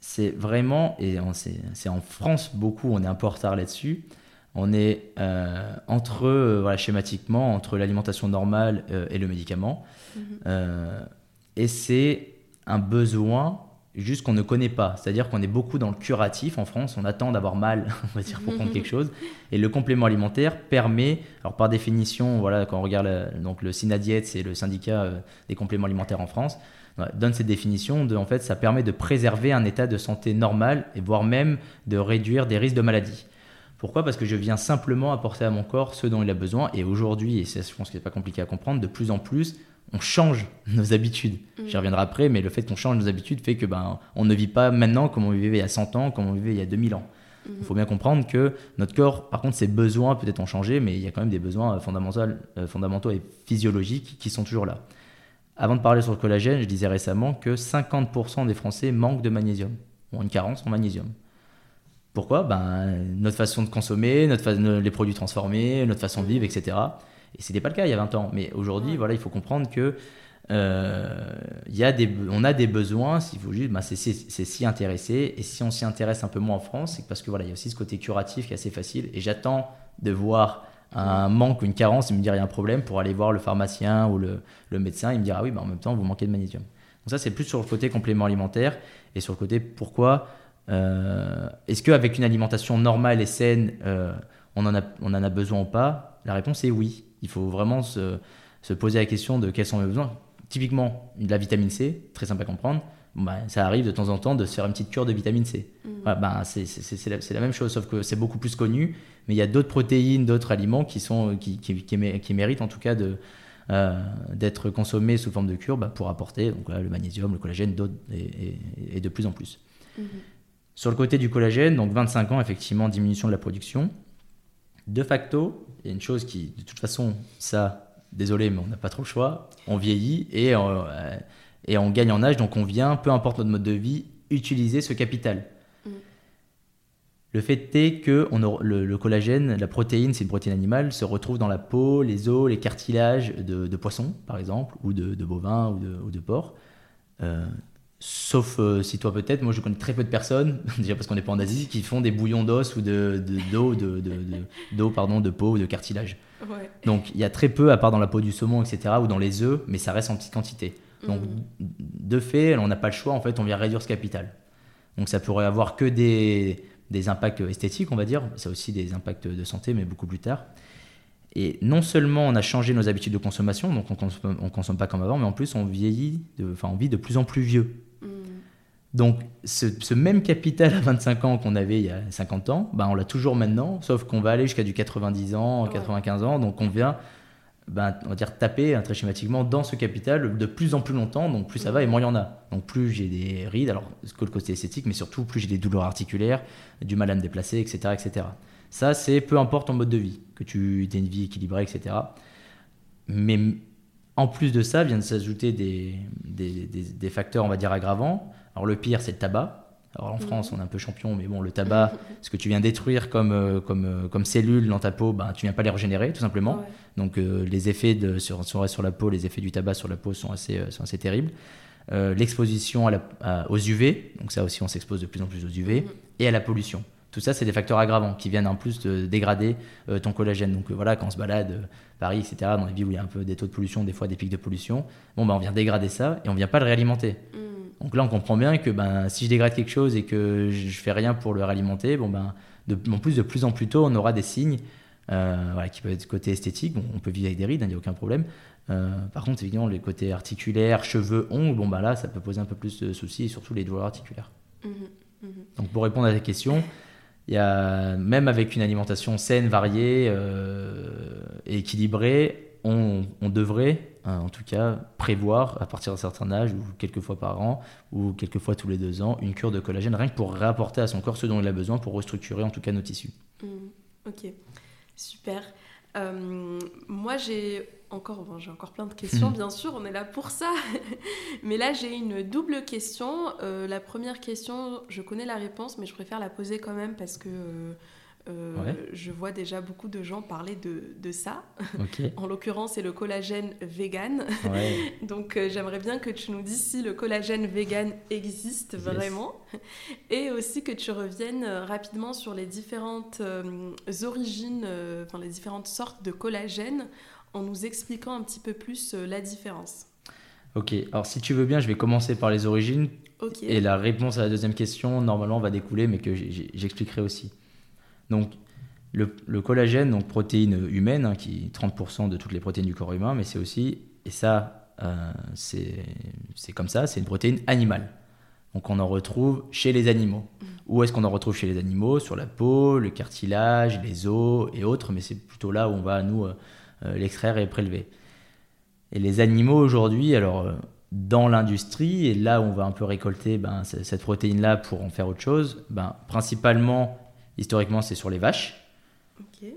c'est vraiment, et c'est en France beaucoup, on est un peu en retard là-dessus, on est euh, entre, euh, voilà, schématiquement, entre l'alimentation normale euh, et le médicament. Mhm. et c'est un besoin juste qu'on ne connaît pas. C'est-à-dire qu'on est beaucoup dans le curatif en France, on attend d'avoir mal, on va dire, pour prendre quelque chose. Et le complément alimentaire permet, alors par définition, voilà, quand on regarde donc le SINADIET, c'est le syndicat des compléments alimentaires en France, donne cette définition de, en fait, ça permet de préserver un état de santé normal et voire même de réduire des risques de maladie. Pourquoi? Parce que je viens simplement apporter à mon corps ce dont il a besoin. Et aujourd'hui, et je pense que c'est pas compliqué à comprendre, de plus en plus, on change nos habitudes. Mmh. J'y reviendrai après, mais le fait qu'on change nos habitudes fait que ben, on ne vit pas maintenant comme on vivait il y a 100 ans, comme on vivait il y a 2000 ans. Mmh. Il faut bien comprendre que notre corps, par contre, ses besoins peut-être ont changé, mais il y a quand même des besoins fondamentaux, euh, fondamentaux et physiologiques qui sont toujours là. Avant de parler sur le collagène, je disais récemment que 50% des Français manquent de magnésium, ont une carence en magnésium. Pourquoi? Ben, Notre façon de consommer, notre les produits transformés, notre façon de vivre, etc. Et ce n'était pas le cas il y a 20 ans. Mais aujourd'hui, voilà, il faut comprendre que euh, y a des, on a des besoins, s'il faut juste, ben, c'est s'y intéresser. Et si on s'y intéresse un peu moins en France, c'est parce que voilà, il y a aussi ce côté curatif qui est assez facile. Et j'attends de voir un manque ou une carence, il me dit il y a un problème pour aller voir le pharmacien ou le, médecin, il me dira ah oui, bah en même temps vous manquez de magnésium. Donc ça c'est plus sur le côté complément alimentaire et sur le côté pourquoi euh, est-ce qu'avec une alimentation normale et saine euh, on, en a, on en a besoin ou pas? La réponse est oui. Il faut vraiment se, se poser la question de quels sont mes besoins. Typiquement, de la vitamine C, très simple à comprendre. Bah, ça arrive de temps en temps de se faire une petite cure de vitamine C. Mm. Bah, c'est la, la, même chose, sauf que c'est beaucoup plus connu mais il y a d'autres protéines, d'autres aliments qui, sont, qui, qui, qui, méritent en tout cas de, euh, d'être consommés sous forme de cure bah, pour apporter donc, le magnésium, le collagène, d'autres, et, de plus en plus. Mhm. Sur le côté du collagène, donc 25 ans, effectivement, diminution de la production. De facto, il y a une chose qui, de toute façon, ça, désolé, mais on n'a pas trop le choix, on vieillit et, euh, et on gagne en âge, donc on vient, peu importe notre mode de vie, utiliser ce capital. Mm. Le fait est que on le, collagène, la protéine, c'est une protéine animale, se retrouve dans la peau, les os, les cartilages de, poissons, par exemple, ou de, bovins ou de, ou de porcs. Euh, Sauf euh, si toi peut-être, moi je connais très peu de personnes, déjà parce qu'on n'est pas en Asie, qui font des bouillons d'os ou de, d'eau, de, de, pardon, de peau ou de cartilage. Donc il y a très peu, à part dans la peau du saumon, etc., ou dans les œufs, mais ça reste en petite quantité. Donc mm. de fait, on n'a pas le choix, en fait, on vient réduire ce capital. Donc ça pourrait avoir que des, des impacts esthétiques, on va dire, ça a aussi des impacts de santé, mais beaucoup plus tard. Et non seulement on a changé nos habitudes de consommation, donc on consomme, on consomme pas comme avant, mais en plus on vieillit, enfin on vit de plus en plus vieux. Donc, ce, même capital à 25 ans qu'on avait il y a 50 ans, bah, on l'a toujours maintenant, sauf qu'on va aller jusqu'à du 90 ans, 95 ans. Donc, on vient, bah, on va dire, taper hein, très schématiquement dans ce capital de plus en plus longtemps. Donc, plus ça va et moins il y en a. Donc, plus j'ai des rides, alors, que le côté esthétique, mais surtout, plus j'ai des douleurs articulaires, du mal à me déplacer, etc. etc. Ça, c'est peu importe ton mode de vie, que tu aies une vie équilibrée, etc. Mais en plus de ça, viennent s'ajouter des, des, des facteurs, on va dire, aggravants alors le pire, c'est le tabac. Alors en France, on est un peu champion, mais bon, le tabac, ce que tu viens détruire comme, euh, comme, euh, comme cellules dans ta peau, ben, tu viens pas les régénérer, tout simplement. Donc euh, les effets de, sur, sur, la peau, les effets du tabac sur la peau sont assez, sont assez terribles. L'exposition aux UV, donc ça aussi, on s'expose de plus en plus aux UV, mm-hmm. et à la pollution. Tout ça, c'est des facteurs aggravants qui viennent en plus de dégrader ton collagène. Donc voilà, quand on se balade, Paris, etc., dans les villes où il y a un peu des taux de pollution, des fois des pics de pollution, bon, ben, on vient dégrader ça et on vient pas le réalimenter. Mm. Donc là, on comprend bien que ben, si je dégrade quelque chose et que je fais rien pour le réalimenter, bon, ben, de, en plus, de plus en plus tôt, on aura des signes euh, voilà, qui peuvent être côté esthétique. Bon, on peut vivre avec des rides, il n'y a aucun problème. Euh, par contre, évidemment, les côtés articulaires, cheveux, ongles, bon, ben là, ça peut poser un peu plus de soucis, et surtout les douleurs articulaires. Mmh mmh Donc pour répondre à ta question, il y a, même avec une alimentation saine, variée euh, et équilibrée, on, devrait, hein, en tout cas, prévoir à partir d'un certain âge, ou quelques fois par an, ou quelques fois tous les deux ans, une cure de collagène, rien que pour réapporter à son corps ce dont il a besoin pour restructurer en tout cas nos tissus. Mmh, ok, super. Euh, moi, j'ai encore, j'ai encore plein de questions, bien sûr, on est là pour ça. mais là, j'ai une double question. Euh, la première question, je connais la réponse, mais je préfère la poser quand même parce que euh, je vois déjà beaucoup de gens parler de, de ça. en l'occurrence, c'est le collagène vegan. Donc, euh, j'aimerais bien que tu nous dises si le collagène vegan existe vraiment. Et aussi que tu reviennes euh, rapidement sur les différentes origines, enfin les différentes sortes de collagène, en nous expliquant un petit peu plus la différence. Ok, alors si tu veux bien, je vais commencer par les origines. Et la réponse à la deuxième question, normalement, va découler, mais que j'expliquerai aussi. Donc, le, collagène, donc protéine humaine, hein, qui est 30% de toutes les protéines du corps humain, mais c'est aussi, et ça, euh, c'est comme ça, c'est une protéine animale. Donc on en retrouve chez les animaux. Mm. Où est-ce qu'on en retrouve chez les animaux? Sur la peau, le cartilage, les os et autres, mais c'est plutôt là où on va, nous, euh, euh, l'extraire et prélever. Et les animaux aujourd'hui, alors dans l'industrie, et là où on va un peu récolter ben, cette protéine-là pour en faire autre chose, ben, principalement Historiquement, c'est sur les vaches.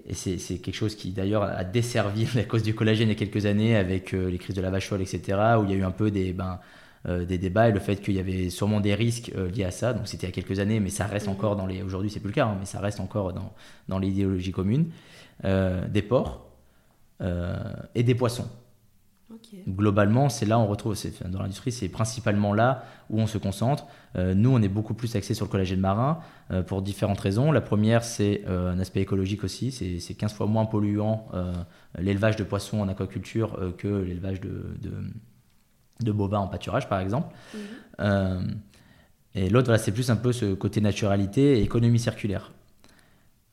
Et c'est quelque chose qui d'ailleurs a desservi la cause du collagène il y a quelques années avec euh, les crises de la vache folle, etc., où il y a eu un peu des, ben, euh, des débats et le fait qu'il y avait sûrement des risques euh, liés à ça. Donc c'était il y a quelques années, mais ça reste mhm. encore dans les. Aujourd'hui, c'est plus le cas, hein, mais ça reste encore dans, dans l'idéologie commune. des porcs et des poissons. Globalement, c'est là on retrouve, dans l'industrie, c'est principalement là où on se concentre. Euh, nous, on est beaucoup plus axé sur le collagène marin euh, pour différentes raisons. La première, c'est euh, un aspect écologique aussi. C'est 15 fois moins polluant l'élevage de poissons en aquaculture que l'élevage de, de, bovins en pâturage, par exemple. Mhm. et l'autre, c'est plus un peu ce côté naturalité et économie circulaire.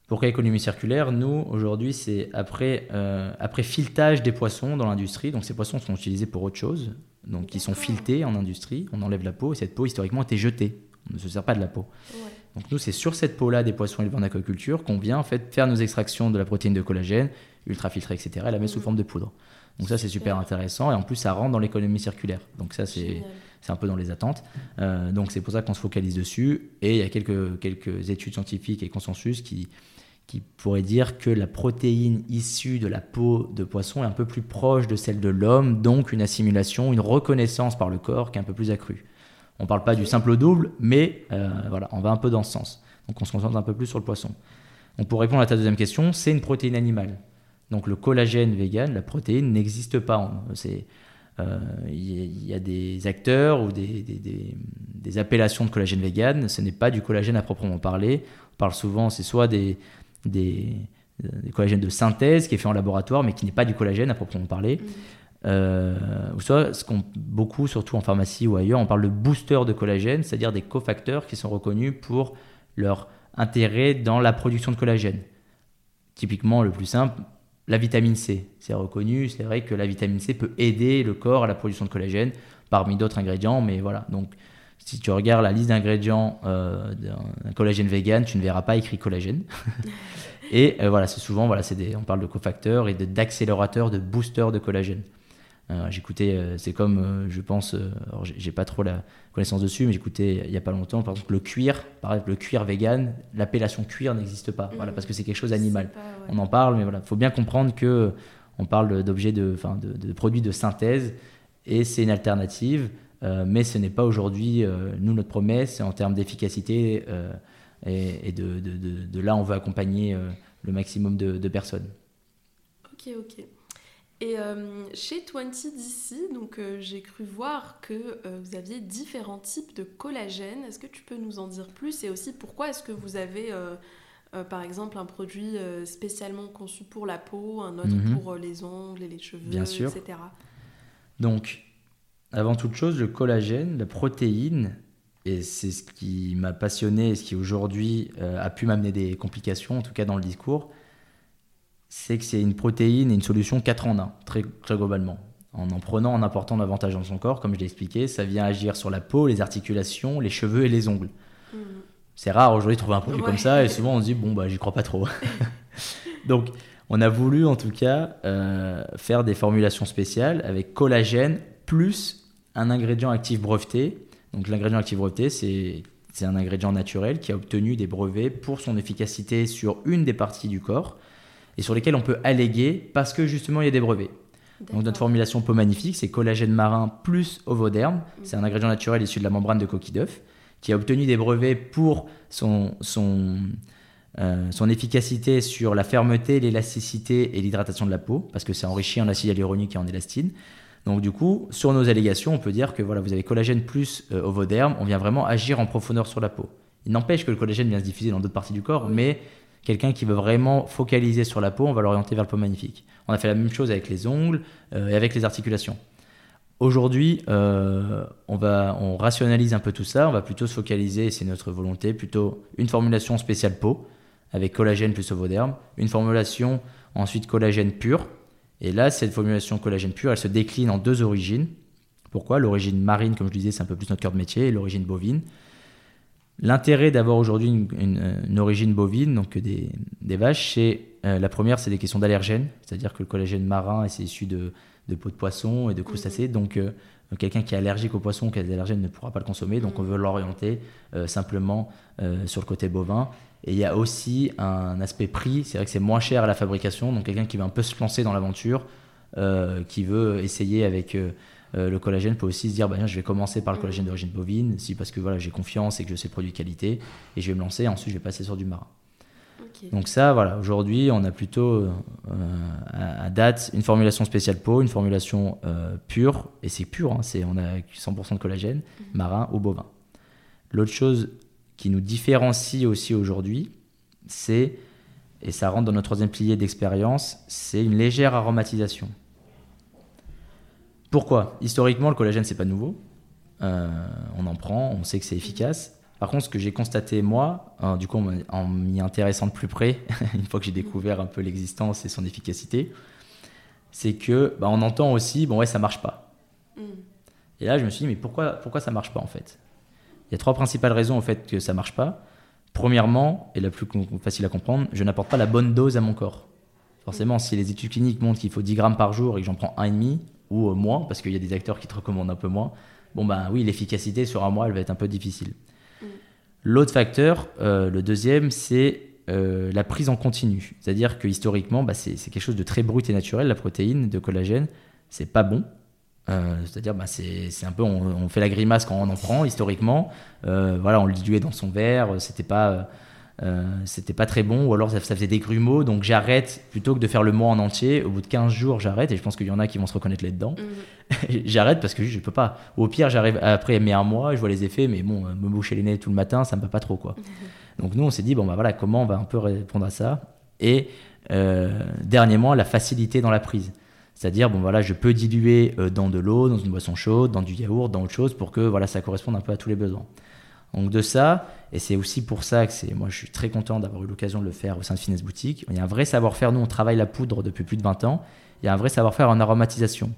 Pourquoi économie circulaire Nous, aujourd'hui, c'est après, euh, après filetage des poissons dans l'industrie. Donc, ces poissons sont utilisés pour autre chose. Donc, ils sont filetés en industrie. On enlève la peau et cette peau, historiquement, était jetée. On ne se sert pas de la peau. Donc, nous, c'est sur cette peau-là des poissons élevés en aquaculture qu'on vient en fait faire nos extractions de la protéine de collagène, ultra filtrée, etc. et la met sous mmh. forme de poudre. Donc, ça, c'est super intéressant. Et en plus, ça rentre dans l'économie circulaire. Donc, ça, c'est c'est un peu dans les attentes. Euh, donc c'est pour ça qu'on se focalise dessus. Et il y a quelques, quelques études scientifiques et consensus qui, qui pourrait dire que la protéine issue de la peau de poisson est un peu plus proche de celle de l'homme, donc une assimilation, une reconnaissance par le corps qui est un peu plus accrue. On ne parle pas du simple double, mais euh, voilà, on va un peu dans ce sens. Donc on se concentre un peu plus sur le poisson. Donc pour répondre à ta deuxième question, c'est une protéine animale. Donc le collagène vegan, la protéine n'existe pas. Il euh, y, a des acteurs ou des, appellations de collagène vegan. Ce n'est pas du collagène à proprement parler. On parle souvent, c'est soit des, des, collagènes de synthèse qui est fait en laboratoire, mais qui n'est pas du collagène à proprement parler. Mmh. Euh, ou soit, ce qu'on, beaucoup, surtout en pharmacie ou ailleurs, on parle de boosters de collagène, c'est-à-dire des cofacteurs qui sont reconnus pour leur intérêt dans la production de collagène. Typiquement, le plus simple, la vitamine C. C'est reconnu, c'est vrai que la vitamine C peut aider le corps à la production de collagène parmi d'autres ingrédients, mais voilà. Donc, si tu regardes la liste d'ingrédients euh, d'un collagène vegan, tu ne verras pas écrit collagène. et euh, voilà, c'est souvent, voilà, c'est des, on parle de cofacteurs et d'accélérateurs, de boosters de collagène. Euh, j'écoutais, euh, c'est comme, euh, je pense, j'ai pas trop la connaissance dessus, mais j'écoutais il y a pas longtemps, par exemple, le cuir, par exemple, le cuir vegan, l'appellation cuir n'existe pas, voilà, mmh. parce que c'est quelque chose d'animal. On en parle, mais voilà, faut bien comprendre que on parle d'objets de, enfin, de, produits de synthèse, et c'est une alternative, mais ce n'est pas aujourd'hui, nous, notre promesse, en termes d'efficacité, et, de, de, là, on veut accompagner le maximum de, personnes. Ok, ok. Et euh, chez 20 d'ici, donc euh, j'ai cru voir que euh, vous aviez différents types de collagène. Est-ce que tu peux nous en dire plus? Et aussi pourquoi est-ce que vous avez par exemple un produit spécialement conçu pour la peau, un autre mhm. pour les ongles et les cheveux, Bien sûr. etc. Donc, avant toute chose, le collagène, la protéine, et c'est ce qui m'a passionné et ce qui aujourd'hui a pu m'amener des complications, en tout cas dans le discours, c'est que c'est une protéine et une solution 4 en 1, très, très globalement. En en prenant, en apportant davantage dans son corps, comme je l'ai expliqué, ça vient agir sur la peau, les articulations, les cheveux et les ongles. Mm. C'est rare aujourd'hui de trouver un produit comme ça, et souvent on se dit, bon, bah j'y crois pas trop. Donc, on a voulu en tout cas euh, faire des formulations spéciales avec collagène plus un ingrédient actif breveté. Donc, l'ingrédient actif breveté, c'est c'est un ingrédient naturel qui a obtenu des brevets pour son efficacité sur une des parties du corps et sur lesquels on peut alléguer parce que justement il y a des brevets. Donc notre formulation peau magnifique, c'est collagène marin plus ovoderme. Mm. C'est un ingrédient naturel issu de la membrane de coquille d'œuf qui a obtenu des brevets pour son, son, euh, son efficacité sur la fermeté, l'élasticité et l'hydratation de la peau, parce que c'est enrichi en acide hyaluronique et en élastine. Donc du coup, sur nos allégations, on peut dire que voilà, vous avez collagène plus euh, ovoderme, on vient vraiment agir en profondeur sur la peau. Il n'empêche que le collagène vient se diffuser dans d'autres parties du corps, mais quelqu'un qui veut vraiment focaliser sur la peau, on va l'orienter vers le peau magnifique. On a fait la même chose avec les ongles euh, et avec les articulations. Aujourd'hui, euh, on, va, on rationalise un peu tout ça, on va plutôt se focaliser, c'est notre volonté, plutôt une formulation spéciale peau, avec collagène plus ovoderme, une formulation ensuite collagène pur, et là, cette formulation collagène pur, elle se décline en deux origines. Pourquoi? L'origine marine, comme je disais, c'est un peu plus notre cœur de métier, et l'origine bovine. L'intérêt d'avoir aujourd'hui une, origine bovine, donc des, des vaches, c'est euh, la première, c'est des questions d'allergènes, c'est-à-dire que le collagène marin, c'est issu de, de peau de poisson et de crustacés, mhm. donc euh, quelqu'un qui est allergique aux poissons, qui a des allergènes, ne pourra pas le consommer, donc on veut l'orienter euh, simplement sur le côté bovin. Et il y a aussi un aspect prix, c'est vrai que c'est moins cher à la fabrication, donc quelqu'un qui veut un peu se lancer dans l'aventure, qui veut essayer avec euh, le collagène peut aussi se dire bah, je vais commencer par le collagène d'origine bovine, si parce que voilà, j'ai confiance et que je sais le produit de qualité, et je vais me lancer, et ensuite je vais passer sur du marin. Donc ça, voilà, aujourd'hui, on a plutôt euh, à, date une formulation spéciale peau, une formulation euh, pure, et c'est pur, hein, c'est, on a 100% de collagène, mhm. marin ou bovin. L'autre chose qui nous différencie aussi aujourd'hui, c'est, et ça rentre dans notre troisième pilier d'expérience, c'est une légère aromatisation. Pourquoi? Historiquement, le collagène, c'est pas nouveau. Euh, on en prend, on sait que c'est efficace. Par contre, ce que j'ai constaté moi, hein, du coup, en m'y intéressant de plus près, une fois que j'ai découvert un peu l'existence et son efficacité, c'est que bah, on entend aussi, bon ouais, ça marche pas. Mm. Et là, je me suis dit, mais pourquoi, pourquoi ça marche pas en fait? Il y a trois principales raisons au fait que ça marche pas. Premièrement, et la plus facile à comprendre, je n'apporte pas la bonne dose à mon corps. Forcément, si les études cliniques montrent qu'il faut 10 grammes par jour et que j'en prends 1,5, ou euh, moins, parce qu'il y a des acteurs qui te recommandent un peu moins, bon ben oui, l'efficacité sur un mois, elle va être un peu difficile. Mm. L'autre facteur, euh, le deuxième, c'est la prise en continu. C'est-à-dire que historiquement, bah, c'est quelque chose de très brut et naturel, la protéine de collagène. C'est pas bon. C'est-à-dire, bah, c'est un peu, on, fait la grimace quand on en prend, historiquement. voilà, on le diluait dans son verre, c'était pas euh, c'était pas très bon, ou alors ça, faisait des grumeaux, donc j'arrête plutôt que de faire le mois en entier. Au bout de 15 jours, j'arrête, et je pense qu'il y en a qui vont se reconnaître là-dedans. Mhm. j'arrête parce que je peux pas. Au pire, j'arrive après mais un mois, je vois les effets, mais bon, me boucher les nez tout le matin, ça me va pas trop quoi. Donc nous, on s'est dit bon bah voilà, comment on va un peu répondre à ça? Et euh, dernièrement, la facilité dans la prise. C'est-à-dire, bon voilà, je peux diluer euh, dans de l'eau, dans une boisson chaude, dans du yaourt, dans autre chose, pour que voilà, ça corresponde un peu à tous les besoins. Donc de ça, et c'est aussi pour ça que moi je suis très content d'avoir eu l'occasion de le faire au sein de Finesse Boutique. Il y a un vrai savoir-faire, nous on travaille la poudre depuis plus de 20 ans, il y a un vrai savoir-faire en aromatisation.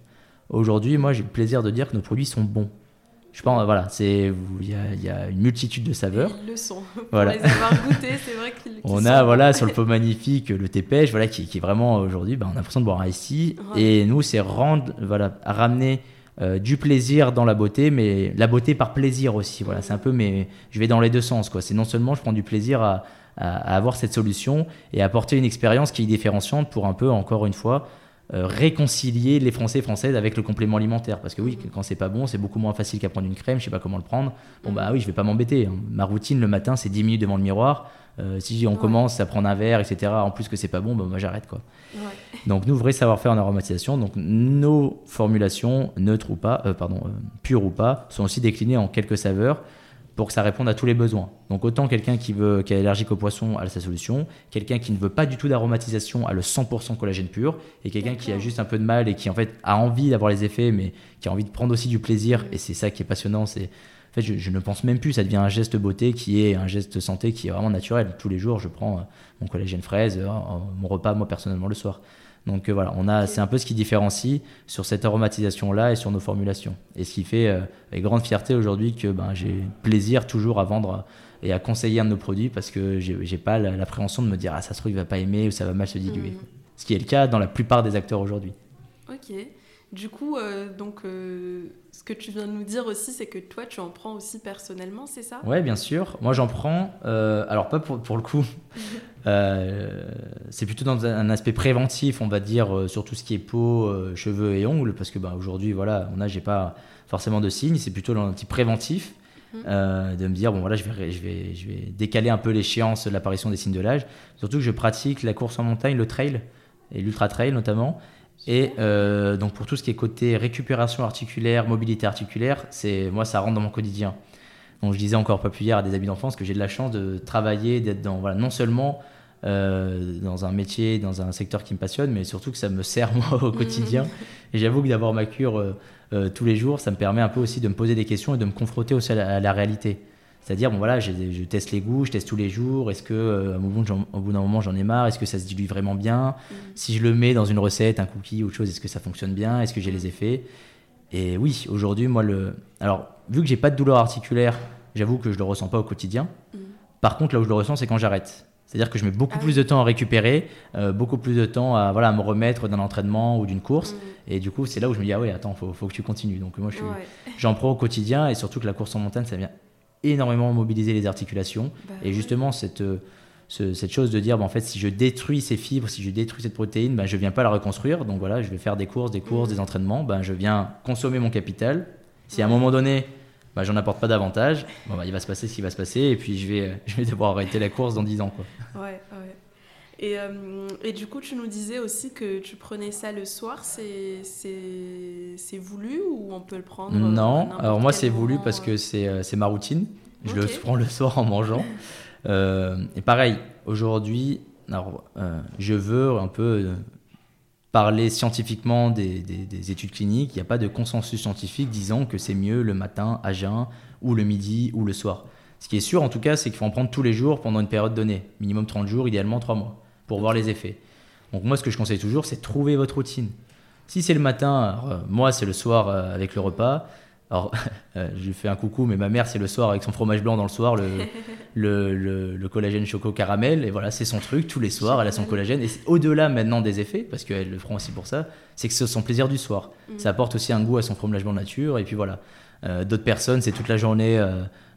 Aujourd'hui, moi j'ai le plaisir de dire que nos produits sont bons. Je pense, voilà, c'est, il y, a, une multitude de saveurs. ils le sont. Pour les avoir goûtés, c'est vrai qu'ils On a, voilà, sur le pot magnifique, le pêche, voilà, qui, est vraiment aujourd'hui, ben, on a l'impression de boire un ici. Et nous, c'est rendre, voilà, ramener euh, du plaisir dans la beauté, mais la beauté par plaisir aussi. Voilà, c'est un peu, mais je vais dans les deux sens. Quoi. C'est non seulement je prends du plaisir à, avoir cette solution et apporter une expérience qui est différenciante pour un peu, encore une fois, euh, réconcilier les Français et Françaises avec le complément alimentaire. Parce que oui, quand c'est pas bon, c'est beaucoup moins facile qu'à prendre une crème, je sais pas comment le prendre. Bon, bah oui, je vais pas m'embêter. Hein. Ma routine le matin, c'est 10 minutes devant le miroir. Euh, si on commence à prendre un verre, etc., en plus que c'est pas bon, bah, moi j'arrête. quoi. Donc, nous, vrai savoir-faire en aromatisation. Donc, nos formulations, neutres ou pas, euh, pardon, pures ou pas, sont aussi déclinées en quelques saveurs pour que ça réponde à tous les besoins. Donc, autant quelqu'un qui, veut, qui est allergique au poisson a sa solution, quelqu'un qui ne veut pas du tout d'aromatisation a le 100% collagène pur, et quelqu'un qui a juste un peu de mal et qui en fait a envie d'avoir les effets, mais qui a envie de prendre aussi du plaisir, et c'est ça qui est passionnant, c'est en fait, je, ne pense même plus, ça devient un geste beauté qui est un geste santé qui est vraiment naturel. Tous les jours, je prends euh, mon collagène fraise, mon repas, moi personnellement, le soir. Donc euh, voilà, on a, c'est un peu ce qui différencie sur cette aromatisation-là et sur nos formulations. Et ce qui fait euh, avec grande fierté aujourd'hui que ben, j'ai plaisir toujours à vendre et à conseiller un de nos produits parce que j'ai pas l'appréhension de me dire ah ça se trouve il va pas aimer ou ça va mal se diluer. Mmh. Ce qui est le cas dans la plupart des acteurs aujourd'hui. Ok. Du coup, euh, donc, ce que tu viens de nous dire aussi, c'est que toi, tu en prends aussi personnellement, c'est ça? Ouais, bien sûr. Moi, j'en prends. alors, pas pour, pour le coup. Euh, c'est plutôt dans un aspect préventif, on va dire, euh, sur tout ce qui est peau, euh, cheveux et ongles, parce que bah, aujourd'hui, voilà, mon âge, j'ai pas forcément de signes, c'est plutôt dans un type préventif. Mhm. de me dire bon voilà je vais je vais je vais décaler un peu l'échéance de l'apparition des signes de l'âge surtout que je pratique la course en montagne le trail et l'ultra trail notamment et donc pour tout ce qui est côté récupération articulaire mobilité articulaire c'est moi ça rentre dans mon quotidien donc je disais encore pas plus hier à des amis d'enfance que j'ai de la chance de travailler d'être dans voilà non seulement euh, dans un métier, dans un secteur qui me passionne, mais surtout que ça me sert moi au quotidien. Et j'avoue que d'avoir ma cure euh, euh, tous les jours, ça me permet un peu aussi de me poser des questions et de me confronter aussi à la, réalité. C'est-à-dire, bon voilà, je, teste les goûts, je teste tous les jours. Est-ce que au bout d'un moment j'en ai marre? Est-ce que ça se dilue vraiment bien? Mm. Si je le mets dans une recette, un cookie ou autre chose, est-ce que ça fonctionne bien? Est-ce que j'ai les effets? Et oui, aujourd'hui, moi le, alors vu que j'ai pas de douleur articulaire, j'avoue que je le ressens pas au quotidien. Mm. Par contre, là où je le ressens, c'est quand j'arrête. C'est-à-dire que je mets beaucoup ah plus de temps à récupérer, euh, beaucoup plus de temps à, voilà, à me remettre d'un entraînement ou d'une course. Mm. Et du coup, c'est là où je me dis, ah oui, attends, il faut, que tu continues. Donc moi, j'en prends au quotidien et surtout que la course en montagne, ça vient énormément mobiliser les articulations. Bah et justement, cette, euh, cette chose de dire, bah, en fait, si je détruis ces fibres, si je détruis cette protéine, bah, je ne viens pas la reconstruire. Donc voilà, je vais faire des courses, des courses, mm. des entraînements. Ben, je viens consommer mon capital. Si à un moment donné, bah, j'en apporte pas davantage, bon, bah, il va se passer ce qui va se passer, et puis je vais, je vais devoir arrêter la course dans 10 ans. Quoi. Ouais, ouais. Et, euh, et, du coup, tu nous disais aussi que tu prenais ça le soir, c'est voulu ou on peut le prendre Non, alors moi c'est voulu parce que euh, c'est ma routine. Je le prends le soir en mangeant. Euh, et pareil, aujourd'hui, je veux un peu parler scientifiquement des, études cliniques, il n'y a pas de consensus scientifique disant que c'est mieux le matin à jeun ou le midi ou le soir. Ce qui est sûr en tout cas, c'est qu'il faut en prendre tous les jours pendant une période donnée, minimum 30 jours, idéalement 3 mois, pour voir les effets. Donc moi ce que je conseille toujours, c'est trouver votre routine. Si c'est le matin, euh, moi c'est le soir euh, avec le repas, alors, euh, je lui fais un coucou, mais ma mère, c'est le soir avec son fromage blanc dans le soir, le, le, le, collagène choco caramel. Et voilà, c'est son truc. Tous les soirs, elle a son collagène. Et au-delà maintenant des effets, parce qu'elle le feront aussi pour ça, c'est que c'est son plaisir du soir. Mm. Ça apporte aussi un goût à son fromage blanc nature. Et puis voilà. Euh, d'autres personnes, c'est toute la journée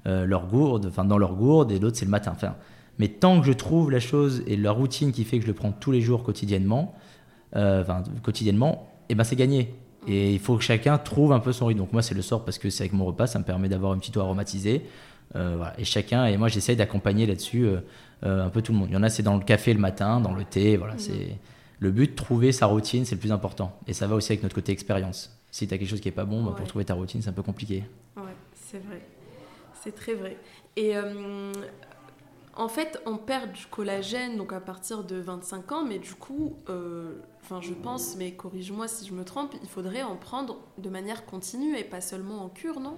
euh, leur gourde, enfin dans leur gourde, et d'autres, c'est le matin. Enfin, Mais tant que je trouve la chose et la routine qui fait que je le prends tous les jours quotidiennement, euh, enfin quotidiennement, et eh ben c'est gagné. Et il faut que chacun trouve un peu son rythme. Donc moi c'est le sort parce que c'est avec mon repas, ça me permet d'avoir une petite eau aromatisée. Euh, voilà. Et chacun, et moi j'essaye d'accompagner là-dessus euh, un peu tout le monde. Il y en a c'est dans le café le matin, dans le thé, voilà. Mhm. C'est le but, trouver sa routine, c'est le plus important. Et ça va aussi avec notre côté expérience. Si tu as quelque chose qui est pas bon, bah, pour trouver ta routine, c'est un peu compliqué. Ouais, c'est vrai. C'est très vrai. Et en fait, on perd du collagène donc à partir de 25 ans, mais du coup, euh, enfin je pense, mais corrige-moi si je me trompe, il faudrait en prendre de manière continue et pas seulement en cure, non?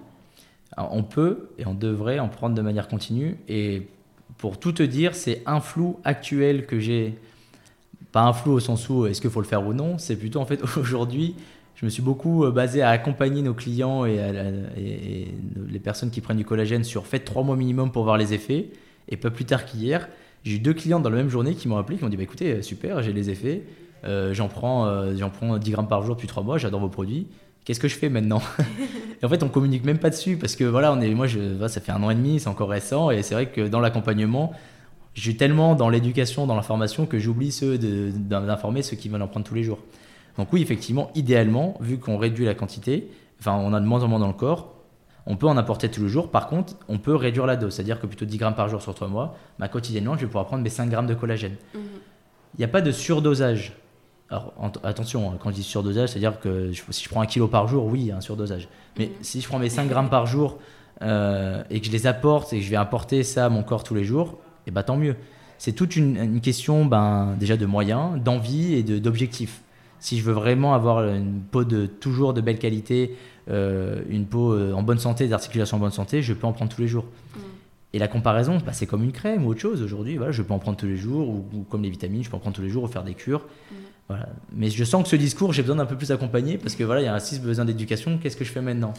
On peut et on devrait en prendre de manière continue. Et pour tout te dire, c'est un flou actuel que j'ai. Pas un flou au sens où est-ce qu'il faut le faire ou non, c'est plutôt en fait aujourd'hui, je me suis beaucoup euh, basé à accompagner nos clients et, et, les personnes qui prennent du collagène sur faites trois mois minimum pour voir les effets. Et pas plus tard qu'hier, j'ai eu deux clients dans la même journée qui m'ont appelé, qui m'ont dit bah, écoutez, euh, super, j'ai les effets, euh, j'en prends, euh, prends 10 grammes par jour depuis 3 mois, j'adore vos produits. Qu'est-ce que je fais maintenant Et en fait, on communique même pas dessus parce que voilà, on est, moi, je, ça fait un an et demi, c'est encore récent, et c'est vrai que dans l'accompagnement, suis tellement dans l'éducation, dans l'information que j'oublie ceux d'informer ceux qui veulent en prendre tous les jours. Donc oui, effectivement, idéalement, vu qu'on réduit la quantité, enfin, on a de moins en moins dans le corps, on peut en apporter tous les jours. Par contre, on peut réduire la dose. C'est-à-dire que plutôt 10 grammes par jour sur 3 mois, bah, quotidiennement, je vais pouvoir prendre mes 5 grammes de collagène. Mhm. Il n'y a pas de surdosage. Alors attention, hein, quand je dis surdosage, c'est-à-dire que si je prends un kilo par jour, oui, il y a un surdosage. Mais mhm. si je prends mes 5 grammes par jour euh, et que je les apporte et que je vais apporter ça à mon corps tous les jours, et eh bah, tant mieux. C'est toute une, question ben, déjà de moyens, d'envie et d'objectifs. Si je veux vraiment avoir une peau de toujours de belle qualité, euh, une peau euh, en bonne santé, des articulations en bonne santé, je peux en prendre tous les jours. Et la comparaison, bah, c'est comme une crème ou autre chose. Aujourd'hui, voilà, je peux en prendre tous les jours, ou, comme les vitamines, je peux en prendre tous les jours ou faire des cures. Voilà. Mais je sens que ce discours, j'ai besoin d'un peu plus accompagner parce que voilà, il y a aussi besoin d'éducation. Qu'est-ce que je fais maintenant?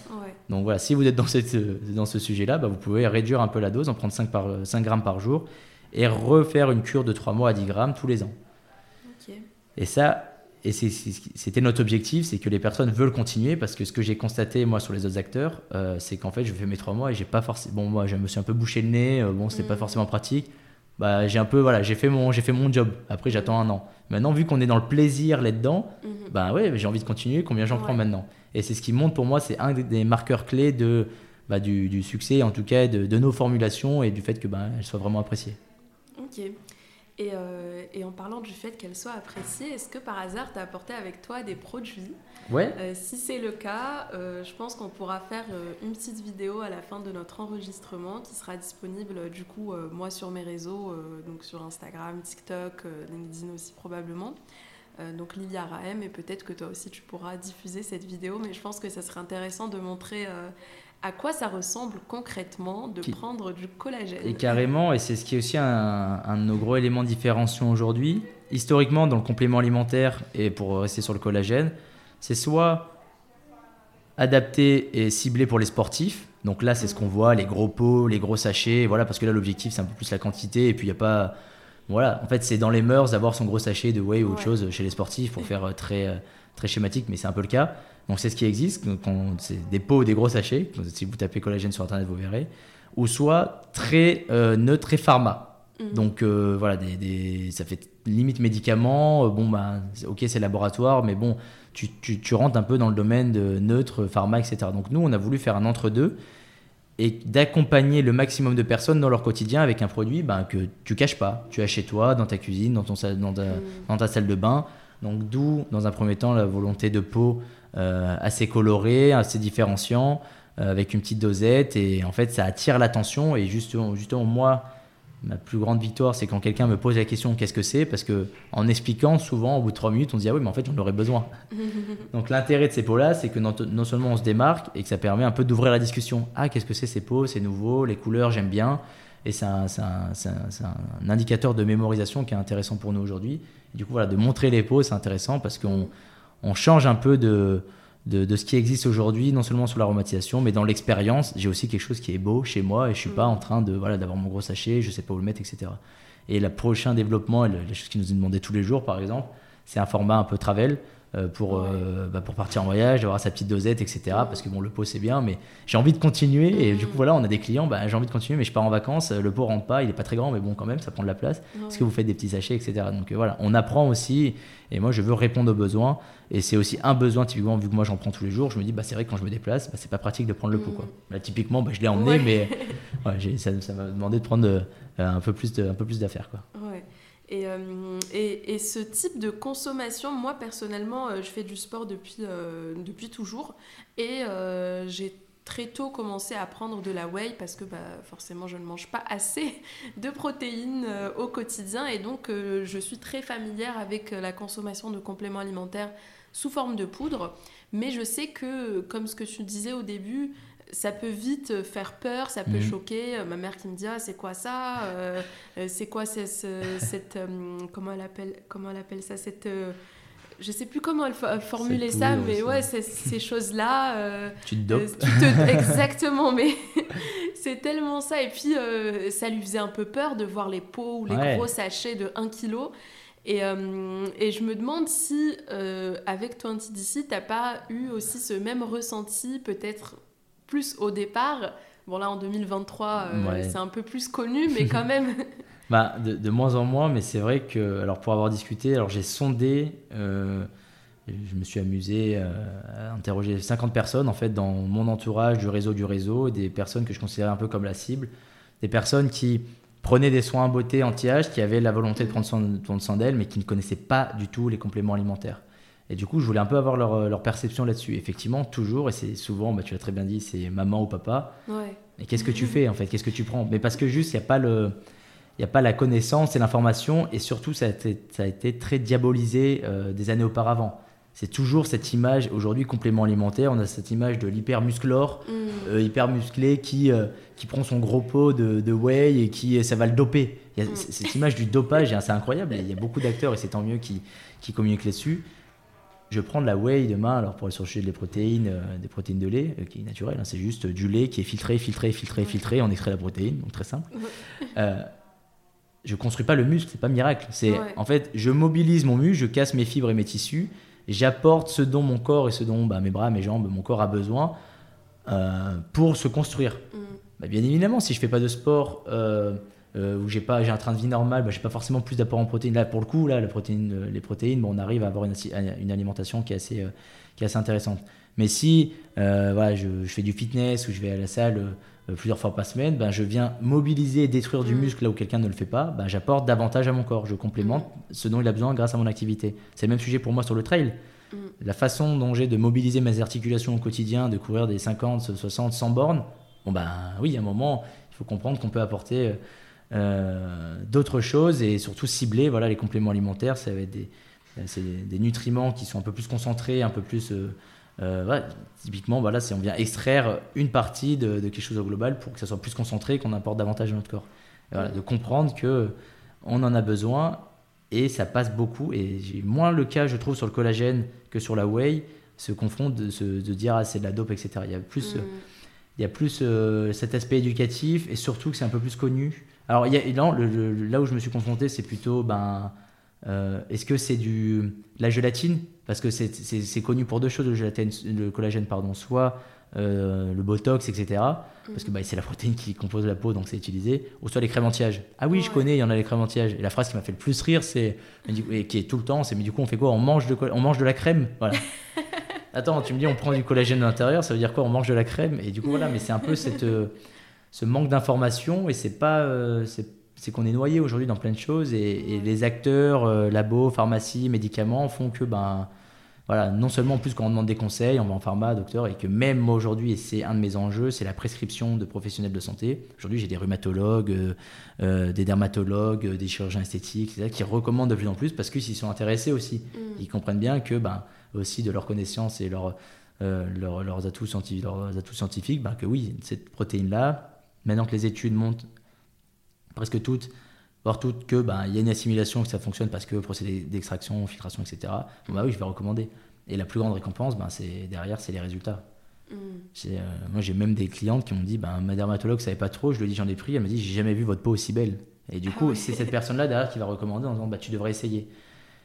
Donc voilà, si vous êtes dans, cette, dans ce sujet-là, bah, vous pouvez réduire un peu la dose, en prendre 5, par, 5 grammes par jour et refaire une cure de 3 mois à 10 grammes tous les ans. Et ça, et c'était notre objectif, c'est que les personnes veulent continuer parce que ce que j'ai constaté moi sur les autres acteurs, euh, c'est qu'en fait je fais mes trois mois et j'ai pas forcément, bon moi je me suis un peu bouché le nez, euh, bon c'était pas mm. forcément pratique, bah j'ai un peu voilà j'ai fait mon j'ai fait mon job. Après j'attends un an. Maintenant vu qu'on est dans le plaisir là-dedans, mm-hmm. bah ouais j'ai envie de continuer. Combien j'en prends maintenant? Et c'est ce qui montre pour moi, c'est un des marqueurs clés de bah, du, succès en tout cas de, de, nos formulations et du fait que bah, elles soient vraiment appréciées. Ok. Euh, et, en parlant du fait qu'elle soit appréciée, est-ce que par hasard tu as apporté avec toi des produits? Ouais. Euh, si c'est le cas, euh, je pense qu'on pourra faire une petite vidéo à la fin de notre enregistrement qui sera disponible du coup moi sur mes réseaux, donc sur Instagram, TikTok, LinkedIn aussi probablement. donc Lilia Rahem et peut-être que toi aussi tu pourras diffuser cette vidéo, mais je pense que ça serait intéressant de montrer à quoi ça ressemble concrètement de prendre du collagène. Et carrément, et c'est ce qui est aussi un, de nos gros éléments différenciants aujourd'hui. Historiquement, dans le complément alimentaire, et pour rester sur le collagène, c'est soit adapté et ciblé pour les sportifs. Donc là, c'est ce qu'on voit, les gros pots, les gros sachets. Voilà, parce que là, l'objectif, c'est un peu plus la quantité. Et puis, il n'y a pas. Voilà, en fait, c'est dans les mœurs d'avoir son gros sachet de whey ou autre chose chez les sportifs pour faire euh, très, euh, très schématique, mais c'est un peu le cas. Donc c'est ce qui existe, c'est des pots ou des gros sachets, si vous tapez collagène sur internet vous verrez, ou soit très euh, neutre et pharma. Mm. Donc euh, voilà, des, ça fait limite médicaments, euh, bon bah ok c'est laboratoire, mais bon tu, tu, tu, rentres un peu dans le domaine de neutre, pharma, etc. Donc nous on a voulu faire un entre-deux et d'accompagner le maximum de personnes dans leur quotidien avec un produit ben, que tu caches pas, tu as chez toi, dans ta cuisine, dans, ton, dans, ta, mm. dans ta salle de bain. Donc d'où dans un premier temps la volonté de peau euh, assez coloré, assez différenciant, euh, avec une petite dosette. Et en fait, ça attire l'attention. Et justement, justement, moi, ma plus grande victoire, c'est quand quelqu'un me pose la question qu'est-ce que c'est? Parce que en expliquant, souvent, au bout de trois minutes, on se dit ah oui, mais en fait, j'en aurais besoin. Donc l'intérêt de ces pots-là, c'est que non, seulement on se démarque et que ça permet un peu d'ouvrir la discussion. Ah, qu'est-ce que c'est ces pots? C'est nouveau, les couleurs, j'aime bien. Et c'est un, un, indicateur de mémorisation qui est intéressant pour nous aujourd'hui. Du coup, voilà, de montrer les pots, c'est intéressant parce qu'on on change un peu de, de, ce qui existe aujourd'hui, non seulement sur l'aromatisation, mais dans l'expérience. J'ai aussi quelque chose qui est beau chez moi et je suis pas en train de voilà d'avoir mon gros sachet, je sais pas où le mettre, etc. Et le prochain développement, la chose qui nous est demandée tous les jours, par exemple, c'est un format un peu travel. Euh, pour, euh, bah, pour partir en voyage, d'avoir sa petite dosette, etc. Parce que bon, le pot c'est bien, mais j'ai envie de continuer. Et du coup, voilà, on a des clients, bah, j'ai envie de continuer, mais je pars en vacances, le pot rentre pas, il est pas très grand, mais bon, quand même, ça prend de la place. Est-ce que vous faites des petits sachets, etc. Donc euh, voilà, on apprend aussi. Et moi, je veux répondre aux besoins. Et c'est aussi un besoin, typiquement, vu que moi j'en prends tous les jours, je me dis, bah, c'est vrai que quand je me déplace, bah, c'est pas pratique de prendre le pot. Quoi. Là, typiquement, bah, je l'ai emmené, mais ouais, ça, ça m'a demandé de prendre un peu plus d'affaires. Quoi. Ouais. Euh, et, et, ce type de consommation, moi personnellement, euh, je fais du sport depuis, euh, depuis toujours. Et j'ai très tôt commencé à prendre de la whey parce que bah, forcément je ne mange pas assez de protéines au quotidien. Et donc je suis très familière avec la consommation de compléments alimentaires sous forme de poudre. Mais je sais que, comme ce que tu disais au début, ça peut vite faire peur, ça peut mhm. choquer. Euh, ma mère qui me dit ah, c'est quoi ça euh, euh, C'est quoi cette comment elle appelle comment elle appelle ça cette je sais plus comment elle, formulait ça, mais ouais, ces choses-là. tu te dopes. exactement, mais c'est tellement ça. Et puis, ça lui faisait un peu peur de voir les pots ou les gros sachets de 1 kg. Et, et, je me demande si, avec 20 d'ici, t'as pas eu aussi ce même ressenti, peut-être plus au départ. Bon, là, en 2023, euh, c'est un peu plus connu, mais quand même. bah, de, moins en moins, mais c'est vrai que, alors pour avoir discuté, alors j'ai sondé, euh, je me suis amusé euh, à interroger 50 personnes, en fait, dans mon entourage, du réseau du réseau, des personnes que je considérais un peu comme la cible, des personnes qui prenaient des soins beauté anti-âge, qui avaient la volonté de prendre soin, soin d'elles, mais qui ne connaissaient pas du tout les compléments alimentaires. Et du coup, je voulais un peu avoir leur, euh, leur perception là-dessus. Effectivement, toujours, et c'est souvent, bah, tu l'as très bien dit, c'est maman ou papa. Ouais. Mais qu'est-ce que tu fais en fait? Qu'est-ce que tu prends? Mais parce que juste, il n'y a pas le. Il n'y a pas la connaissance et l'information, et surtout, ça a été, ça a été très diabolisé euh, des années auparavant. C'est toujours cette image, aujourd'hui, complément alimentaire, on a cette image de l'hyper musclore, mm. euh, hyper musclé, qui, qui prend son gros pot de, de whey et qui ça va le doper. Il y a mm. cette image du dopage, c'est incroyable. Il y a beaucoup d'acteurs, et c'est tant mieux, qui, qui communiquent là-dessus je prends de la whey demain, alors pour aller chercher des protéines, euh, des protéines de lait, euh, qui est naturel, hein, c'est juste du lait qui est filtré, filtré, filtré, filtré, on extrait la protéine, donc très simple. Euh, je construis pas le muscle, c'est pas miracle. C'est en fait, je mobilise mon muscle, je casse mes fibres et mes tissus, j'apporte ce dont mon corps et ce dont bah, mes bras, mes jambes, mon corps a besoin pour se construire. Mm. Bah, bien évidemment, si je fais pas de sport euh, où j'ai pas j'ai un train de vie normal, bah, j'ai pas forcément plus d'apport en protéines. Là, pour le coup, là, la protéine, euh, les protéines, bon, on arrive à avoir une, une alimentation qui est assez, euh, qui est assez intéressante. Mais si voilà, je, je, fais du fitness ou je vais à la salle plusieurs fois par semaine, ben, je viens mobiliser et détruire du mm. muscle là où quelqu'un ne le fait pas, ben, j'apporte davantage à mon corps. Je complémente mm. ce dont il a besoin grâce à mon activité. C'est le même sujet pour moi sur le trail. Mm. La façon dont j'ai de mobiliser mes articulations au quotidien, de courir des 50, 60, 100 bornes, bon ben oui, à un moment, il faut comprendre qu'on peut apporter d'autres choses et surtout cibler voilà, les compléments alimentaires. Ça va être des, des, nutriments qui sont un peu plus concentrés, un peu plus. Euh, euh, typiquement, voilà, on vient extraire une partie de, quelque chose au global pour que ça soit plus concentré, qu'on apporte davantage à notre corps. voilà, de comprendre que on en a besoin et ça passe beaucoup. Et j'ai moins le cas, je trouve, sur le collagène que sur la whey, se confondre de, de dire ah, c'est de la dope, etc. Il y a plus, mm. il y a plus cet aspect éducatif et surtout que c'est un peu plus connu. Alors, y a, là où je me suis confronté, c'est plutôt, ben, euh, est-ce que c'est du la gélatine? Parce que c'est connu pour deux choses, le, gélatine, le collagène, pardon, soit euh, le botox, etc. Parce que bah, c'est la protéine qui compose la peau, donc c'est utilisé. Ou soit les crèmes anti-âge. Ah oui, je connais, il y en a les crèmes anti-âge. Et la phrase qui m'a fait le plus rire, c'est, et qui est tout le temps, c'est mais du coup, on fait quoi? On mange, de, on mange de la crème? Voilà. Attends, tu me dis, on prend du collagène de l'intérieur, ça veut dire quoi? On mange de la crème? Et du coup, voilà, mais c'est un peu cette. Ce manque d'information et c'est pas euh, c'est qu'on est noyé aujourd'hui dans plein de choses et, les acteurs, euh, labos, pharmacie, médicaments font que ben voilà, non seulement en plus quand on demande des conseils, on va en pharma, docteur, et que même moi aujourd'hui, et c'est un de mes enjeux, c'est la prescription de professionnels de santé. Aujourd'hui, j'ai des rhumatologues, euh, des dermatologues, des chirurgiens esthétiques, etc., qui recommandent de plus en plus parce qu'ils s'y sont intéressés aussi. Mm. Ils comprennent bien que, ben, aussi de leur connaissance et leur, leurs, atouts scientifiques, leurs atouts scientifiques, ben, que oui, cette protéine-là, Maintenant que les études montrent presque toutes, voire toutes, que ben, il y a une assimilation, que ça fonctionne parce que procédé d'extraction, filtration, etc. Bon, bah oui, je vais recommander. Et la plus grande récompense, ben, c'est derrière, c'est les résultats. Mm. Euh, moi, j'ai même des clientes qui m'ont dit, ben, ma dermatologue savait pas trop, je lui ai dit j'en ai pris, elle m'a dit j'ai jamais vu votre peau aussi belle. Et du ah coup, c'est cette personne-là derrière qui va recommander en disant bah, tu devrais essayer.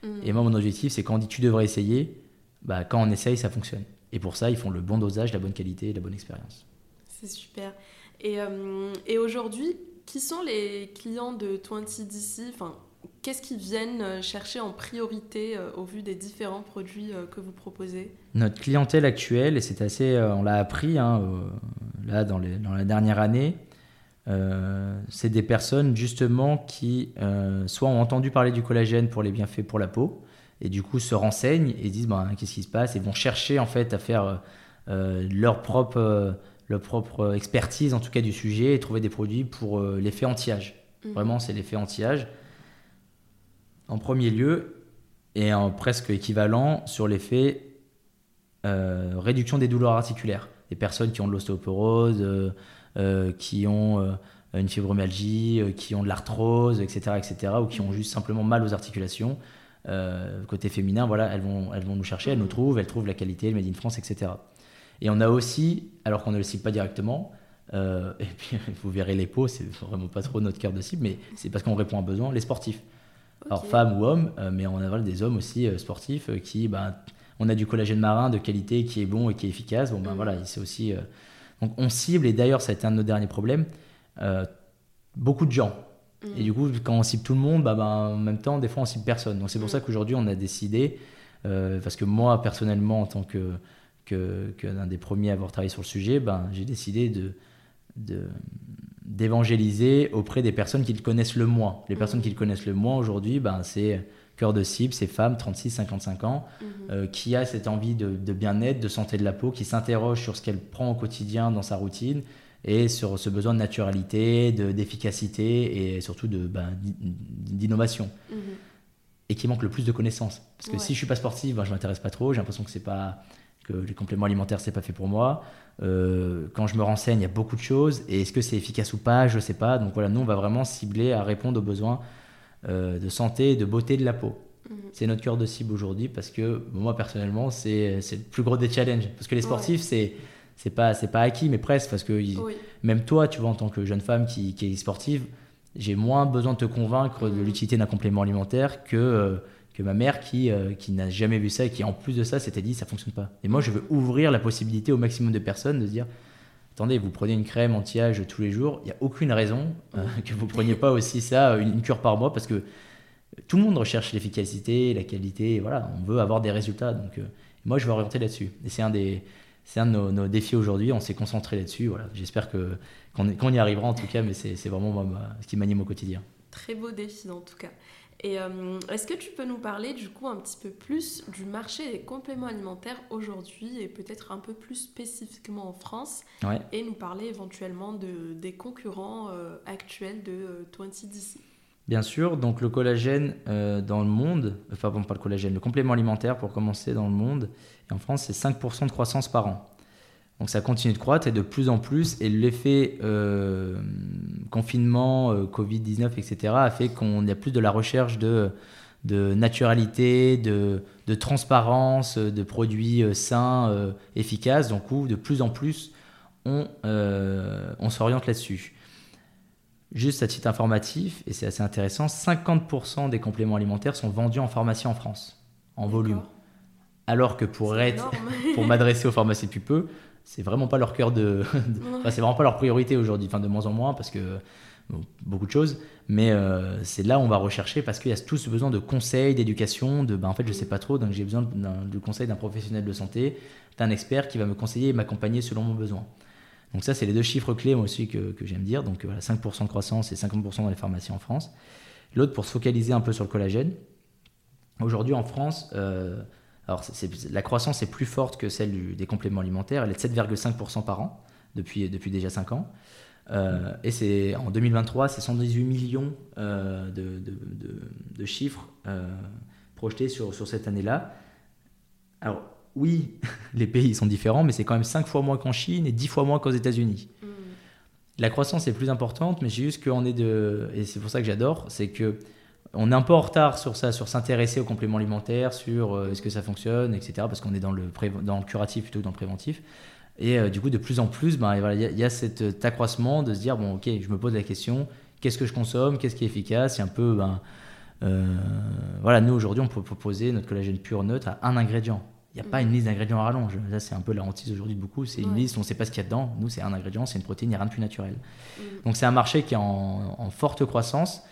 Mm. Et moi, mon objectif, c'est quand on dit tu devrais essayer, bah, quand on essaye, ça fonctionne. Et pour ça, ils font le bon dosage, la bonne qualité, la bonne expérience. C'est super. Et, euh, et aujourd'hui, qui sont les clients de 20DC enfin, Qu'est-ce qu'ils viennent euh, chercher en priorité euh, au vu des différents produits que vous proposez? Notre clientèle actuelle, et c'est assez, on l'a appris hein, là dans, la dernière année, c'est des personnes justement qui soit ont entendu parler du collagène pour les bienfaits pour la peau, et du coup se renseignent et disent ben, qu'est-ce qui se passe? Et vont chercher en fait à faire leur propre leur propre expertise, en tout cas du sujet, et trouver des produits pour euh, l'effet anti-âge. Mhm. Vraiment, c'est l'effet anti-âge. En premier lieu, et en presque équivalent sur l'effet euh, réduction des douleurs articulaires. Des personnes qui ont de l'ostéoporose, euh, qui ont une fibromyalgie, qui ont de l'arthrose, etc., etc., ou qui ont juste simplement mal aux articulations. côté féminin, voilà, elles vont, elles vont nous chercher, elles nous trouvent, elles trouvent la qualité, le Made in France, etc. Et on a aussi, alors qu'on ne le cible pas directement, euh, et puis vous verrez les peaux, c'est vraiment pas trop notre cœur de cible, mais c'est parce qu'on répond à un besoin, les sportifs. Alors femmes ou hommes, euh, mais on a des hommes aussi euh, sportifs qui, ben, on a du collagène marin de qualité qui est bon et qui est efficace. Bon ben mm. voilà, c'est aussi. donc on cible, et d'ailleurs ça a été un de nos derniers problèmes, beaucoup de gens. Et mm. du coup, quand on cible tout le monde, bah, bah, en même temps, des fois on cible personne. Donc c'est pour mm. ça qu'aujourd'hui on a décidé, parce que moi personnellement en tant que que, des premiers à avoir travaillé sur le sujet, ben, j'ai décidé de, d'évangéliser auprès des personnes qui le connaissent le moins. Les personnes qui le connaissent le moins aujourd'hui, ben, c'est cœur de cible, c'est femmes 36-55 ans, mhm. euh, qui a cette envie de, bien-être, de santé de la peau, qui s'interroge sur ce qu'elle prend au quotidien dans sa routine et sur ce besoin de naturalité, d'efficacité et surtout de ben, d'innovation. Mhm. Et qui manque le plus de connaissances. Parce que si je suis pas sportif, ben, je m'intéresse pas trop, j'ai l'impression que c'est pas que les compléments alimentaires, c'est pas fait pour moi. Euh, quand je me renseigne, il y a beaucoup de choses. Et est-ce que c'est efficace ou pas? Je ne sais pas. Donc voilà, nous, on va vraiment cibler à répondre aux besoins euh, de santé et de beauté de la peau. Mhm. C'est notre cœur de cible aujourd'hui parce que moi, personnellement, c'est le plus gros des challenges. Parce que les sportifs, c'est c'est pas c'est pas acquis mais presque parce que même toi tu vois en tant que jeune femme qui, qui est sportive j'ai moins besoin de te convaincre de mhm. l'utilité d'un complément alimentaire que euh, que ma mère qui, euh, qui n'a jamais vu ça et qui en plus de ça s'était dit ça fonctionne pas. Et moi je veux ouvrir la possibilité au maximum de personnes de se dire attendez vous prenez une crème anti-âge tous les jours, il n'y a aucune raison euh, que vous preniez pas aussi ça une, cure par mois parce que tout le monde recherche l'efficacité, la qualité, voilà on veut avoir des résultats donc euh, moi je veux orienter là-dessus et c'est un des c'est un de nos, défis aujourd'hui, on s'est concentré là-dessus. Voilà. J'espère que, qu'on, y arrivera en tout cas, mais c'est, c'est vraiment ce qui m'anime au quotidien. Très beau défi en tout cas. Et euh, est-ce que tu peux nous parler du coup un petit peu plus du marché des compléments alimentaires aujourd'hui et peut-être un peu plus spécifiquement en France et nous parler éventuellement de, des concurrents euh, actuels de 20DC euh, Bien sûr, donc le collagène dans le monde, enfin bon pas le collagène, le complément alimentaire pour commencer dans le monde, et en France c'est 5% de croissance par an. Donc ça continue de croître et de plus en plus. Et l'effet euh, confinement, euh, Covid-19, etc. a fait qu'on y a plus de la recherche de, de naturalité, de, de transparence, de produits euh, sains, efficaces. Donc où de plus en plus, on, on s'oriente là-dessus. Juste à titre informatif, et c'est assez intéressant, 50% des compléments alimentaires sont vendus en pharmacie en France, en volume. Alors que pour être, pour m'adresser aux pharmacies depuis peu, c'est vraiment pas leur cœur de, c'est vraiment pas leur priorité aujourd'hui, enfin de moins en moins parce que beaucoup de choses, mais euh, c'est là où on va rechercher parce qu'il y a tous ce besoin de conseils, d'éducation, de ben en fait je sais pas trop, donc j'ai besoin du conseil d'un professionnel de santé, d'un expert qui va me conseiller et m'accompagner selon mon besoin. Donc ça c'est les deux chiffres clés moi aussi que, que j'aime dire, donc voilà 5% de croissance et 50% dans les pharmacies en France. L'autre pour se focaliser un peu sur le collagène. Aujourd'hui en France, euh, alors, la croissance est plus forte que celle des compléments alimentaires. Elle est de 7,5% par an depuis, depuis déjà 5 ans. Euh, et c'est en 2023, c'est 118 millions euh, de, de, chiffres euh, projetés sur, sur cette année-là. Alors, oui, les pays sont différents, mais c'est quand même 5 fois moins qu'en Chine et 10 fois moins qu'aux États-Unis. Mm. La croissance est plus importante, mais c'est juste qu'on est de. Et c'est pour ça que j'adore, c'est que on est un peu en retard sur ça, sur s'intéresser aux compléments alimentaires, sur euh, est-ce que ça fonctionne, etc. Parce qu'on est dans le, dans le curatif plutôt que dans le préventif. Et euh, du coup, de plus en plus, ben, il y, a cet accroissement de se dire, bon, ok, je me pose la question, qu'est-ce que je consomme, qu'est-ce qui est efficace? C'est un peu, ben, euh, voilà, nous aujourd'hui, on peut proposer notre collagène pur neutre à un ingrédient. Il n'y a pas une liste d'ingrédients à rallonge. Ça, c'est un peu la hantise aujourd'hui de beaucoup. C'est une liste, on ne sait pas ce qu'il y a dedans. Nous, c'est un ingrédient, c'est une protéine, il n'y a rien de plus naturel. Mm. Donc, c'est un marché qui est en, forte croissance,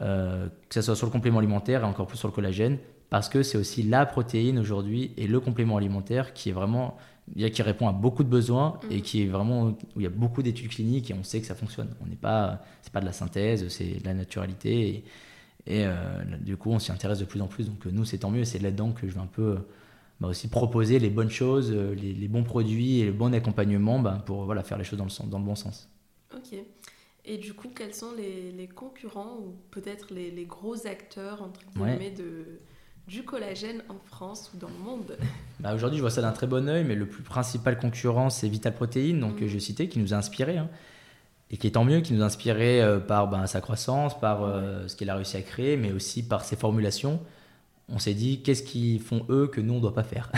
euh, que ce soit sur le complément alimentaire et encore plus sur le collagène, parce que c'est aussi la protéine aujourd'hui et le complément alimentaire qui est vraiment qui répond à beaucoup de besoins mm. et qui est vraiment où il y a beaucoup d'études cliniques et on sait que ça fonctionne. On n'est pas c'est pas de la synthèse, c'est de la naturalité et, et euh, du coup on s'y intéresse de plus en plus. Donc nous c'est tant mieux, c'est là-dedans que je vais un peu bah, aussi proposer les bonnes choses, euh, les, bons produits et le bon accompagnement bah, pour voilà, faire les choses dans le, dans le bon sens. Ok. Et du coup, quels sont les, concurrents ou peut-être les, gros acteurs entre guillemets de, du collagène en France ou dans le monde? Bah Aujourd'hui, je vois ça d'un très bon oeil, mais le plus principal concurrent, c'est Vital Protein, donc mmh. je citais, qui nous a inspiré. Hein, et qui est tant mieux, qui nous a inspiré euh, par ben, sa croissance, par euh, ce qu'il a réussi à créer, mais aussi par ses formulations on s'est dit qu'est-ce qu'ils font eux que nous on ne doit pas faire.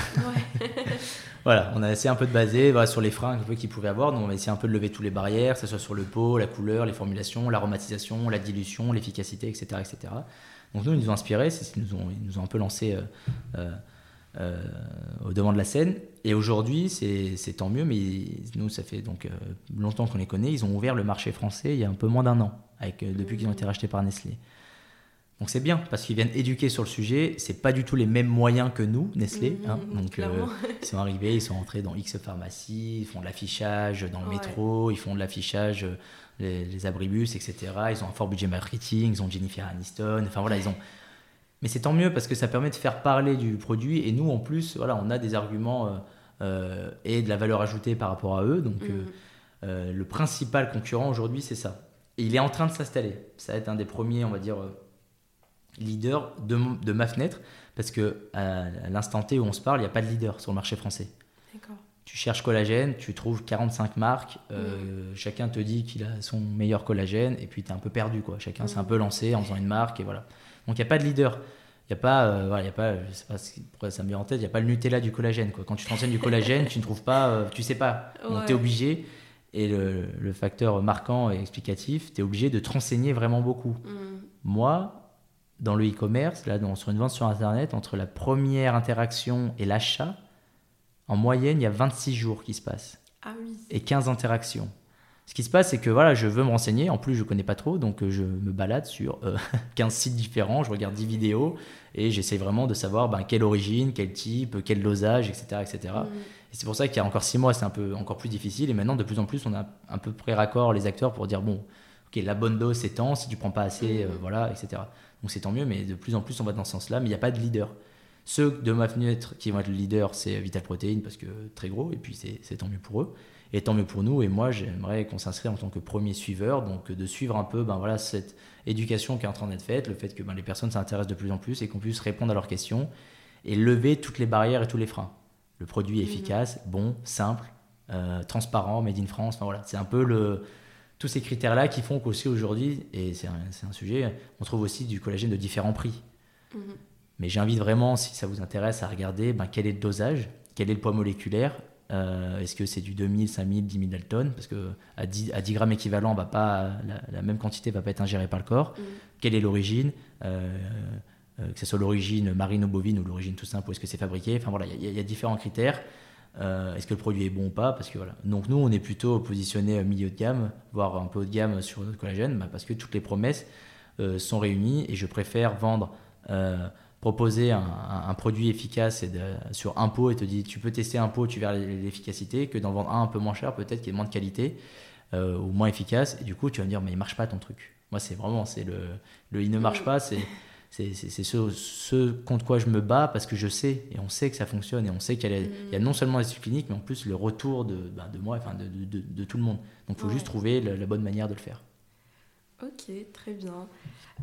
voilà, on a essayé un peu de baser sur les freins qu'ils pouvaient avoir. Donc on a essayé un peu de lever toutes les barrières, que ce soit sur le pot, la couleur, les formulations, l'aromatisation, la dilution, l'efficacité, etc., etc. Donc nous, ils nous ont inspirés, ils nous ont, ils nous ont un peu lancé euh, euh, euh, au devant de la scène. Et aujourd'hui, c'est tant mieux, mais nous, ça fait donc longtemps qu'on les connaît. Ils ont ouvert le marché français il y a un peu moins d'un an, avec, depuis qu'ils ont été rachetés par Nestlé. Donc c'est bien parce qu'ils viennent éduquer sur le sujet. C'est pas du tout les mêmes moyens que nous, Nestlé. Mmh, hein. Donc euh, ils sont arrivés, ils sont entrés dans X pharmacie, ils font de l'affichage dans le métro, ils font de l'affichage euh, les, les, abribus, etc. Ils ont un fort budget marketing, ils ont Jennifer Aniston. Enfin voilà, ils ont. Mais c'est tant mieux parce que ça permet de faire parler du produit et nous en plus, voilà, on a des arguments euh, et de la valeur ajoutée par rapport à eux. Donc mmh. le principal concurrent aujourd'hui, c'est ça. Et il est en train de s'installer. Ça va être un des premiers, on va dire leader de, de ma fenêtre parce que à, l'instant T où on se parle, il n'y a pas de leader sur le marché français. Tu cherches collagène, tu trouves 45 marques, euh, chacun te dit qu'il a son meilleur collagène et puis tu es un peu perdu. quoi. Chacun s'est un peu lancé en faisant une marque et voilà. Donc il n'y a pas de leader. Il n'y a pas, euh, voilà, y a pas, je sais pas pourquoi ça me vient en tête, il n'y a pas le Nutella du collagène. Quoi. Quand tu te renseignes du collagène, tu ne trouves pas, euh, tu sais pas. Donc tu es obligé, et le, le, facteur marquant et explicatif, tu es obligé de te renseigner vraiment beaucoup. Mm. Moi, dans le e-commerce, là, sur une vente sur Internet, entre la première interaction et l'achat, en moyenne, il y a 26 jours qui se passent. Ah oui. Et 15 interactions. Ce qui se passe, c'est que voilà, je veux me renseigner. En plus, je ne connais pas trop, donc euh, je me balade sur 15 euh, sites différents, je regarde 10 vidéos et j'essaie vraiment de savoir ben, quelle origine, quel type, quel dosage, etc. etc. Et c'est pour ça qu'il y a encore 6 mois, c'est un peu encore plus difficile. Et maintenant, de plus en plus, on a un peu près raccord les acteurs pour dire bon, ok, la bonne dose, c'est tant, si tu prends pas assez, euh, voilà, etc. Donc c'est tant mieux, mais de plus en plus on va dans ce sens-là, mais il n'y a pas de leader. Ceux de ma fenêtre qui vont être le leader, c'est Vital Protein parce que très gros, et puis c'est tant mieux pour eux, et tant mieux pour nous. Et moi, j'aimerais qu'on s'inscrive en tant que premier suiveur, donc de suivre un peu ben, voilà, cette éducation qui est en train d'être faite, le fait que ben, les personnes s'intéressent de plus en plus et qu'on puisse répondre à leurs questions et lever toutes les barrières et tous les freins. Le produit est mhm. efficace, bon, simple, euh, transparent, made in France, enfin, voilà, c'est un peu le, tous ces critères-là qui font qu'aussi aujourd'hui, et c'est un, sujet, on trouve aussi du collagène de différents prix. Mhm. Mais j'invite vraiment, si ça vous intéresse, à regarder ben, quel est le dosage, quel est le poids moléculaire, euh, est-ce que c'est du 2000, 5000, 10 000 Dalton Parce que à 10, à 10 grammes équivalent, va pas, la, même quantité ne va pas être ingérée par le corps. Mhm. Quelle est l'origine euh, euh, Que ce soit l'origine marine ou bovine ou l'origine tout simple, où est-ce que c'est fabriqué Enfin voilà, il y, a différents critères. Euh, est-ce que le produit est bon ou pas? Parce que voilà. Donc nous, on est plutôt positionné milieu de gamme, voire un peu haut de gamme sur notre collagène, bah, parce que toutes les promesses euh, sont réunies et je préfère vendre, euh, proposer un, produit efficace sur un pot et te dire tu peux tester un pot, tu verras l'efficacité, que d'en vendre un un peu moins cher, peut-être qui est moins de qualité ou moins efficace. Et du coup, tu vas me dire mais il marche pas ton truc. Moi, c'est vraiment c'est le, le il ne marche pas, c'est c'est ce, ce, contre quoi je me bats parce que je sais et on sait que ça fonctionne et on sait qu'il y, a non seulement les cliniques mais en plus le retour de, bah, de moi, enfin de, de, de, tout le monde. Donc il faut juste trouver la, bonne manière de le faire. Ok, très bien.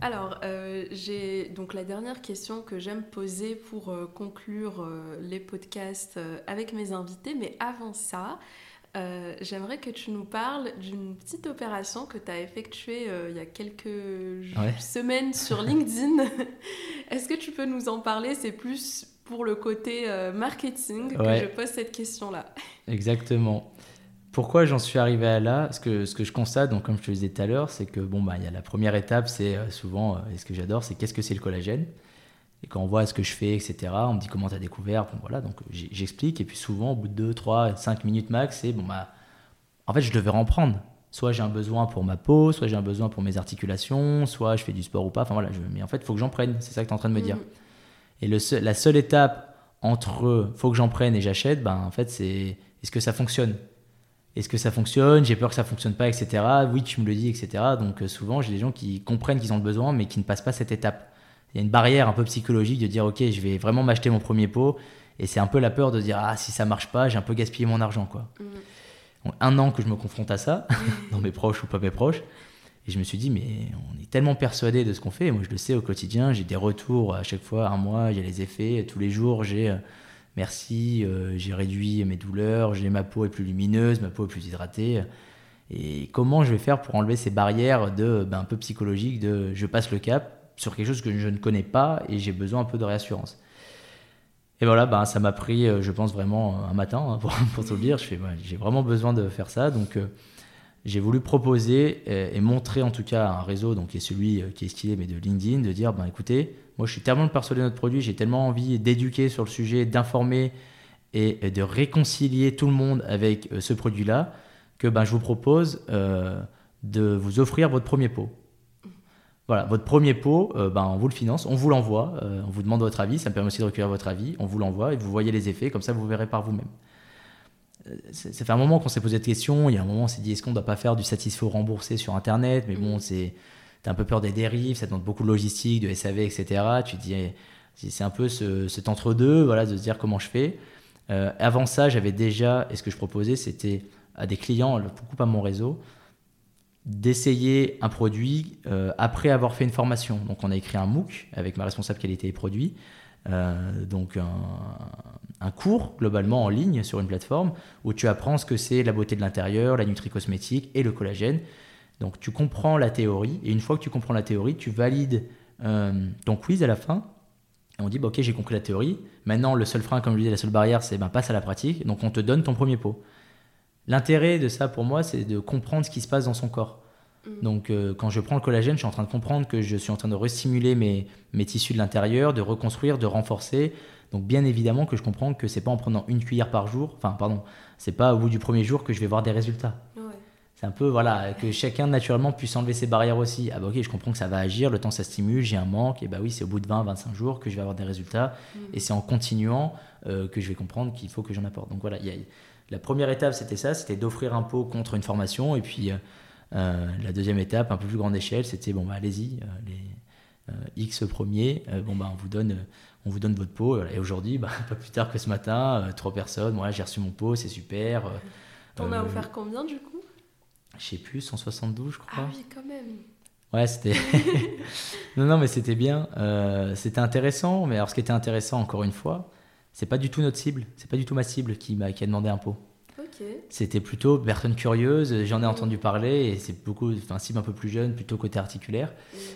Alors, euh, j'ai donc la dernière question que j'aime poser pour euh, conclure euh, les podcasts avec mes invités, mais avant ça, euh, j'aimerais que tu nous parles d'une petite opération que tu as effectuée euh, il y a quelques semaines sur LinkedIn. Est-ce que tu peux nous en parler? C'est plus pour le côté euh, marketing que je pose cette question-là. Exactement. Pourquoi j'en suis arrivé à là? Ce que, ce que je constate, donc comme je te disais tout à l'heure, c'est que bon, bah, y a la première étape, c'est souvent, et ce que j'adore, c'est qu'est-ce que c'est le collagène? Et quand on voit ce que je fais, etc., on me dit comment tu as découvert. Bon, voilà, donc j'explique. Et puis souvent, au bout de 2, 3, 5 minutes max, c'est bon, bah, en fait, je devais en prendre. Soit j'ai un besoin pour ma peau, soit j'ai un besoin pour mes articulations, soit je fais du sport ou pas. Enfin voilà, je... mais en fait, il faut que j'en prenne. C'est ça que tu es en train de me dire. Mm. Et le la seule étape entre faut que j'en prenne et j'achète, ben, en fait, c'est est-ce que ça fonctionne? Est-ce que ça fonctionne? J'ai peur que ça fonctionne pas, etc. Oui, tu me le dis, etc. Donc euh, souvent, j'ai des gens qui comprennent qu'ils ont le besoin, mais qui ne passent pas cette étape. Il y a une barrière un peu psychologique de dire, ok, je vais vraiment m'acheter mon premier pot. Et c'est un peu la peur de dire, ah, si ça marche pas, j'ai un peu gaspillé mon argent, quoi. Mm un an que je me confronte à ça, dans mes proches ou pas mes proches. Et je me suis dit, mais on est tellement persuadé de ce qu'on fait. Moi, je le sais au quotidien, j'ai des retours à chaque fois, un mois, j'ai les effets. Tous les jours, j'ai euh, merci, euh, j'ai réduit mes douleurs, j'ai ma peau est plus lumineuse, ma peau est plus hydratée. Et comment je vais faire pour enlever ces barrières de, ben, un peu psychologiques de je passe le cap sur quelque chose que je ne connais pas et j'ai besoin un peu de réassurance. Et voilà, bah, ça m'a pris, euh, je pense vraiment un matin, hein, pour, le dire. j'ai vraiment besoin de faire ça. Donc, euh, j'ai voulu proposer et, montrer en tout cas un réseau, donc qui est celui euh, qui est stylé, mais de LinkedIn, de dire, ben, écoutez, moi je suis tellement persuadé de notre produit, j'ai tellement envie d'éduquer sur le sujet, d'informer et, de réconcilier tout le monde avec ce produit-là, que ben, je vous propose de vous offrir votre premier pot. Voilà, votre premier pot, euh, ben, on vous le finance, on vous l'envoie, euh, on vous demande votre avis, ça me permet aussi de recueillir votre avis, on vous l'envoie et vous voyez les effets, comme ça vous verrez par vous-même. Euh, ça fait un moment qu'on s'est posé cette question, il y a un moment on s'est dit est-ce qu'on ne doit pas faire du satisfait remboursé sur Internet, mais bon, c'est as un peu peur des dérives, ça demande beaucoup de logistique, de SAV, etc. Tu te dis, c'est un peu ce, cet entre-deux, voilà, de se dire comment je fais. avant ça, j'avais déjà, et ce que je proposais, c'était à des clients, beaucoup à mon réseau, d'essayer un produit euh, après avoir fait une formation. Donc on a écrit un MOOC avec ma responsable qualité et produits, euh, donc un, cours globalement en ligne sur une plateforme où tu apprends ce que c'est la beauté de l'intérieur, la nutri-cosmétique et le collagène. Donc tu comprends la théorie et une fois que tu comprends la théorie, tu valides euh, ton quiz à la fin. Et on dit bah, ok j'ai compris la théorie. Maintenant le seul frein comme je disais la seule barrière c'est ben passe à la pratique. Donc on te donne ton premier pot. L'intérêt de ça pour moi, c'est de comprendre ce qui se passe dans son corps. Mm. Donc, euh, quand je prends le collagène, je suis en train de comprendre que je suis en train de restimuler mes, mes tissus de l'intérieur, de reconstruire, de renforcer. Donc, bien évidemment que je comprends que c'est pas en prenant une cuillère par jour, enfin, pardon, c'est pas au bout du premier jour que je vais voir des résultats. C'est un peu, voilà, que chacun naturellement puisse enlever ses barrières aussi. Ah bah ok, je comprends que ça va agir, le temps ça stimule, j'ai un manque, et bah oui, c'est au bout de 20, 25 jours que je vais avoir des résultats. Mm. Et c'est en continuant euh, que je vais comprendre qu'il faut que j'en apporte. Donc voilà, y a, la première étape, c'était ça, c'était d'offrir un pot contre une formation. Et puis euh, euh, la deuxième étape, un peu plus grande échelle, c'était bon, bah, allez-y, euh, les X premiers, bon, bah, on, vous donne, on vous donne votre pot. Et aujourd'hui, bah, pas plus tard que ce matin, trois personnes, moi j'ai reçu mon pot, c'est super. T'en as offert combien du coup? Je sais plus, 172, je crois. Ah oui, quand même. Ouais, c'était. non, non, mais c'était bien. c'était intéressant. Mais alors, ce qui était intéressant, encore une fois, c'est pas du tout notre cible, c'est pas du tout ma cible qui m'a qui a demandé un pot. C'était plutôt personne curieuse, j'en ai entendu parler et c'est beaucoup, enfin cible un peu plus jeune, plutôt côté articulaire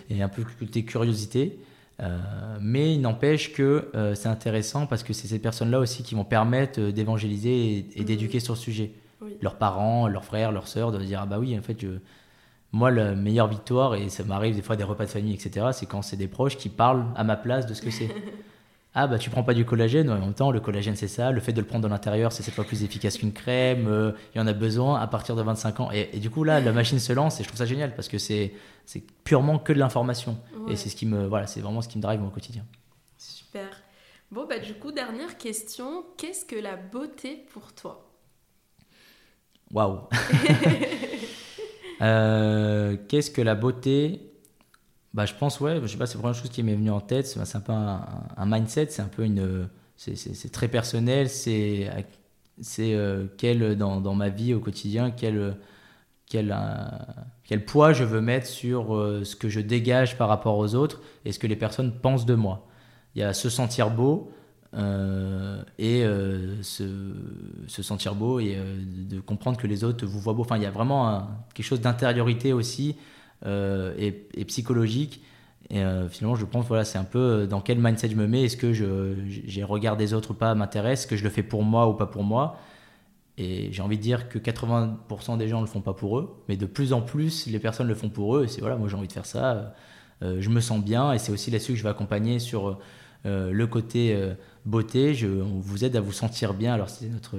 et un peu côté curiosité. Euh, mais il n'empêche que euh, c'est intéressant parce que c'est ces personnes-là aussi qui vont permettre euh, d'évangéliser et, d'éduquer sur le sujet. Leurs parents, leurs frères, leurs sœurs, de dire ah bah oui en fait je... moi la meilleure victoire et ça m'arrive des fois des repas de famille etc. C'est quand c'est des proches qui parlent à ma place de ce que c'est. ah bah tu prends pas du collagène, en même temps le collagène c'est ça, le fait de le prendre de l'intérieur c'est cette fois plus efficace qu'une crème, euh, il y en a besoin à partir de 25 ans. Et, du coup là la machine se lance et je trouve ça génial parce que c'est purement que de l'information. Et c'est ce qui me voilà, c'est vraiment ce qui me drive au quotidien. Super. Bon bah du coup dernière question, qu'est-ce que la beauté pour toi? Waouh euh, Qu'est-ce que la beauté bah, je pense, ouais, je sais pas, c'est la première chose qui m'est venue en tête. C'est un peu un, mindset, c'est un peu une. C'est très personnel, c'est euh, quel, dans, dans, ma vie au quotidien, quel, quel, quel poids je veux mettre sur euh, ce que je dégage par rapport aux autres et ce que les personnes pensent de moi. Il y a se sentir beau euh, et se, se, sentir beau et de comprendre que les autres vous voient beau. Enfin, il y a vraiment quelque chose d'intériorité aussi euh, et, psychologique. Et euh, finalement, je pense, voilà, c'est un peu euh, dans quel mindset je me mets. Est-ce que j'ai regard des autres ou pas m'intéresse? Est-ce que je le fais pour moi ou pas pour moi? Et j'ai envie de dire que 80% des gens ne le font pas pour eux, mais de plus en plus, les personnes le font pour eux. Et c'est voilà, moi j'ai envie de faire ça. je me sens bien et c'est aussi là-dessus que je vais accompagner sur le côté beauté, je, on vous aide à vous sentir bien. Alors c'est notre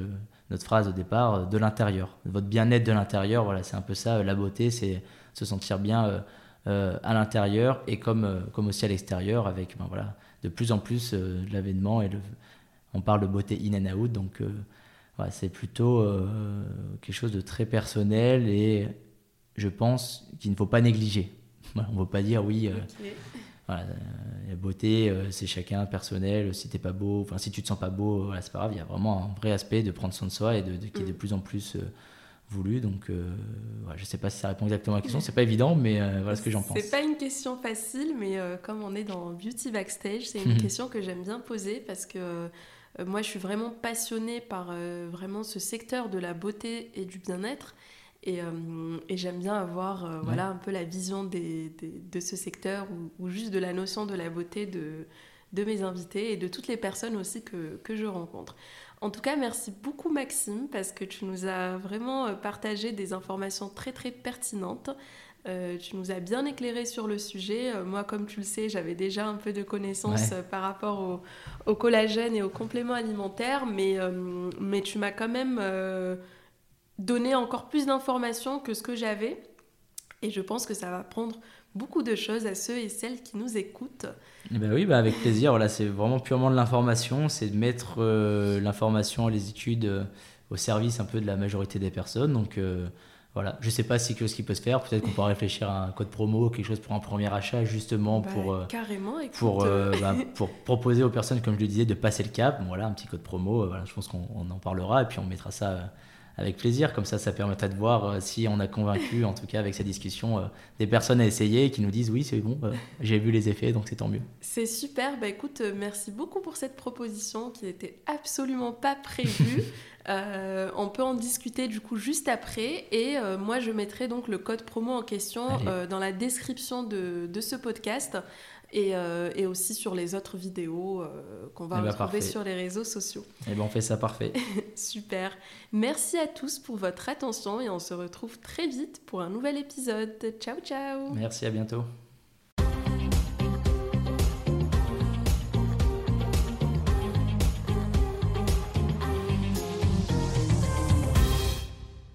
notre phrase au départ, de l'intérieur, votre bien-être de l'intérieur. Voilà, c'est un peu ça. La beauté, c'est se sentir bien à l'intérieur et comme comme aussi à l'extérieur, avec ben, voilà de plus en plus l'avènement et le, on parle de beauté in and out, donc c'est plutôt quelque chose de très personnel et je pense qu'il ne faut pas négliger. on ne veut pas dire oui. Euh, la beauté, euh, c'est chacun personnel. Si t'es pas beau, enfin si tu te sens pas beau, voilà, c'est pas grave. Il y a vraiment un vrai aspect de prendre soin de soi et de, qui est de mm. plus en plus euh, voulu. Donc, voilà, je sais pas si ça répond exactement à la question. C'est pas évident, mais voilà ce que j'en pense. C'est pas une question facile, mais comme on est dans Beauty Backstage, c'est une question que j'aime bien poser parce que moi, je suis vraiment passionnée par vraiment ce secteur de la beauté et du bien-être. Euh, et, j'aime bien avoir euh, voilà, un peu la vision des, de ce secteur ou, juste de la notion de la beauté de, de mes invités et de toutes les personnes aussi que, que, je rencontre. En tout cas, merci beaucoup Maxime parce que tu nous as vraiment euh, partagé des informations très très pertinentes. tu nous as bien éclairé sur le sujet. moi, comme tu le sais, j'avais déjà un peu de connaissances par rapport au, au, collagène et aux compléments alimentaires, mais, mais tu m'as quand même donner encore plus d'informations que ce que j'avais. Et je pense que ça va prendre beaucoup de choses à ceux et celles qui nous écoutent. Eh ben oui, bah avec plaisir. Voilà, c'est vraiment purement de l'information. C'est de mettre euh, l'information les études euh, au service un peu de la majorité des personnes. Donc euh, voilà, je sais pas si quelque chose qui peut se faire. Peut-être qu'on pourra réfléchir à un code promo, quelque chose pour un premier achat, justement bah, pour carrément, pour bah, pour proposer aux personnes, comme je le disais, de passer le cap. voilà, un petit code promo. Voilà, je pense qu'on en parlera et puis on mettra ça avec plaisir. Comme ça, ça permettrait de voir euh, si on a convaincu, en tout cas avec cette discussion, euh, des personnes à essayer et qui nous disent oui, c'est bon, euh, j'ai vu les effets, donc c'est tant mieux. C'est super. Bah écoute, merci beaucoup pour cette proposition qui n'était absolument pas prévue. on peut en discuter du coup juste après et moi je mettrai donc le code promo en question dans la description de, de ce podcast et, euh, et, aussi sur les autres vidéos euh, qu'on va eh ben, retrouver sur les réseaux sociaux. Et eh bien on fait ça parfait. Super. Merci à tous pour votre attention et on se retrouve très vite pour un nouvel épisode. Ciao ciao. Merci, à bientôt.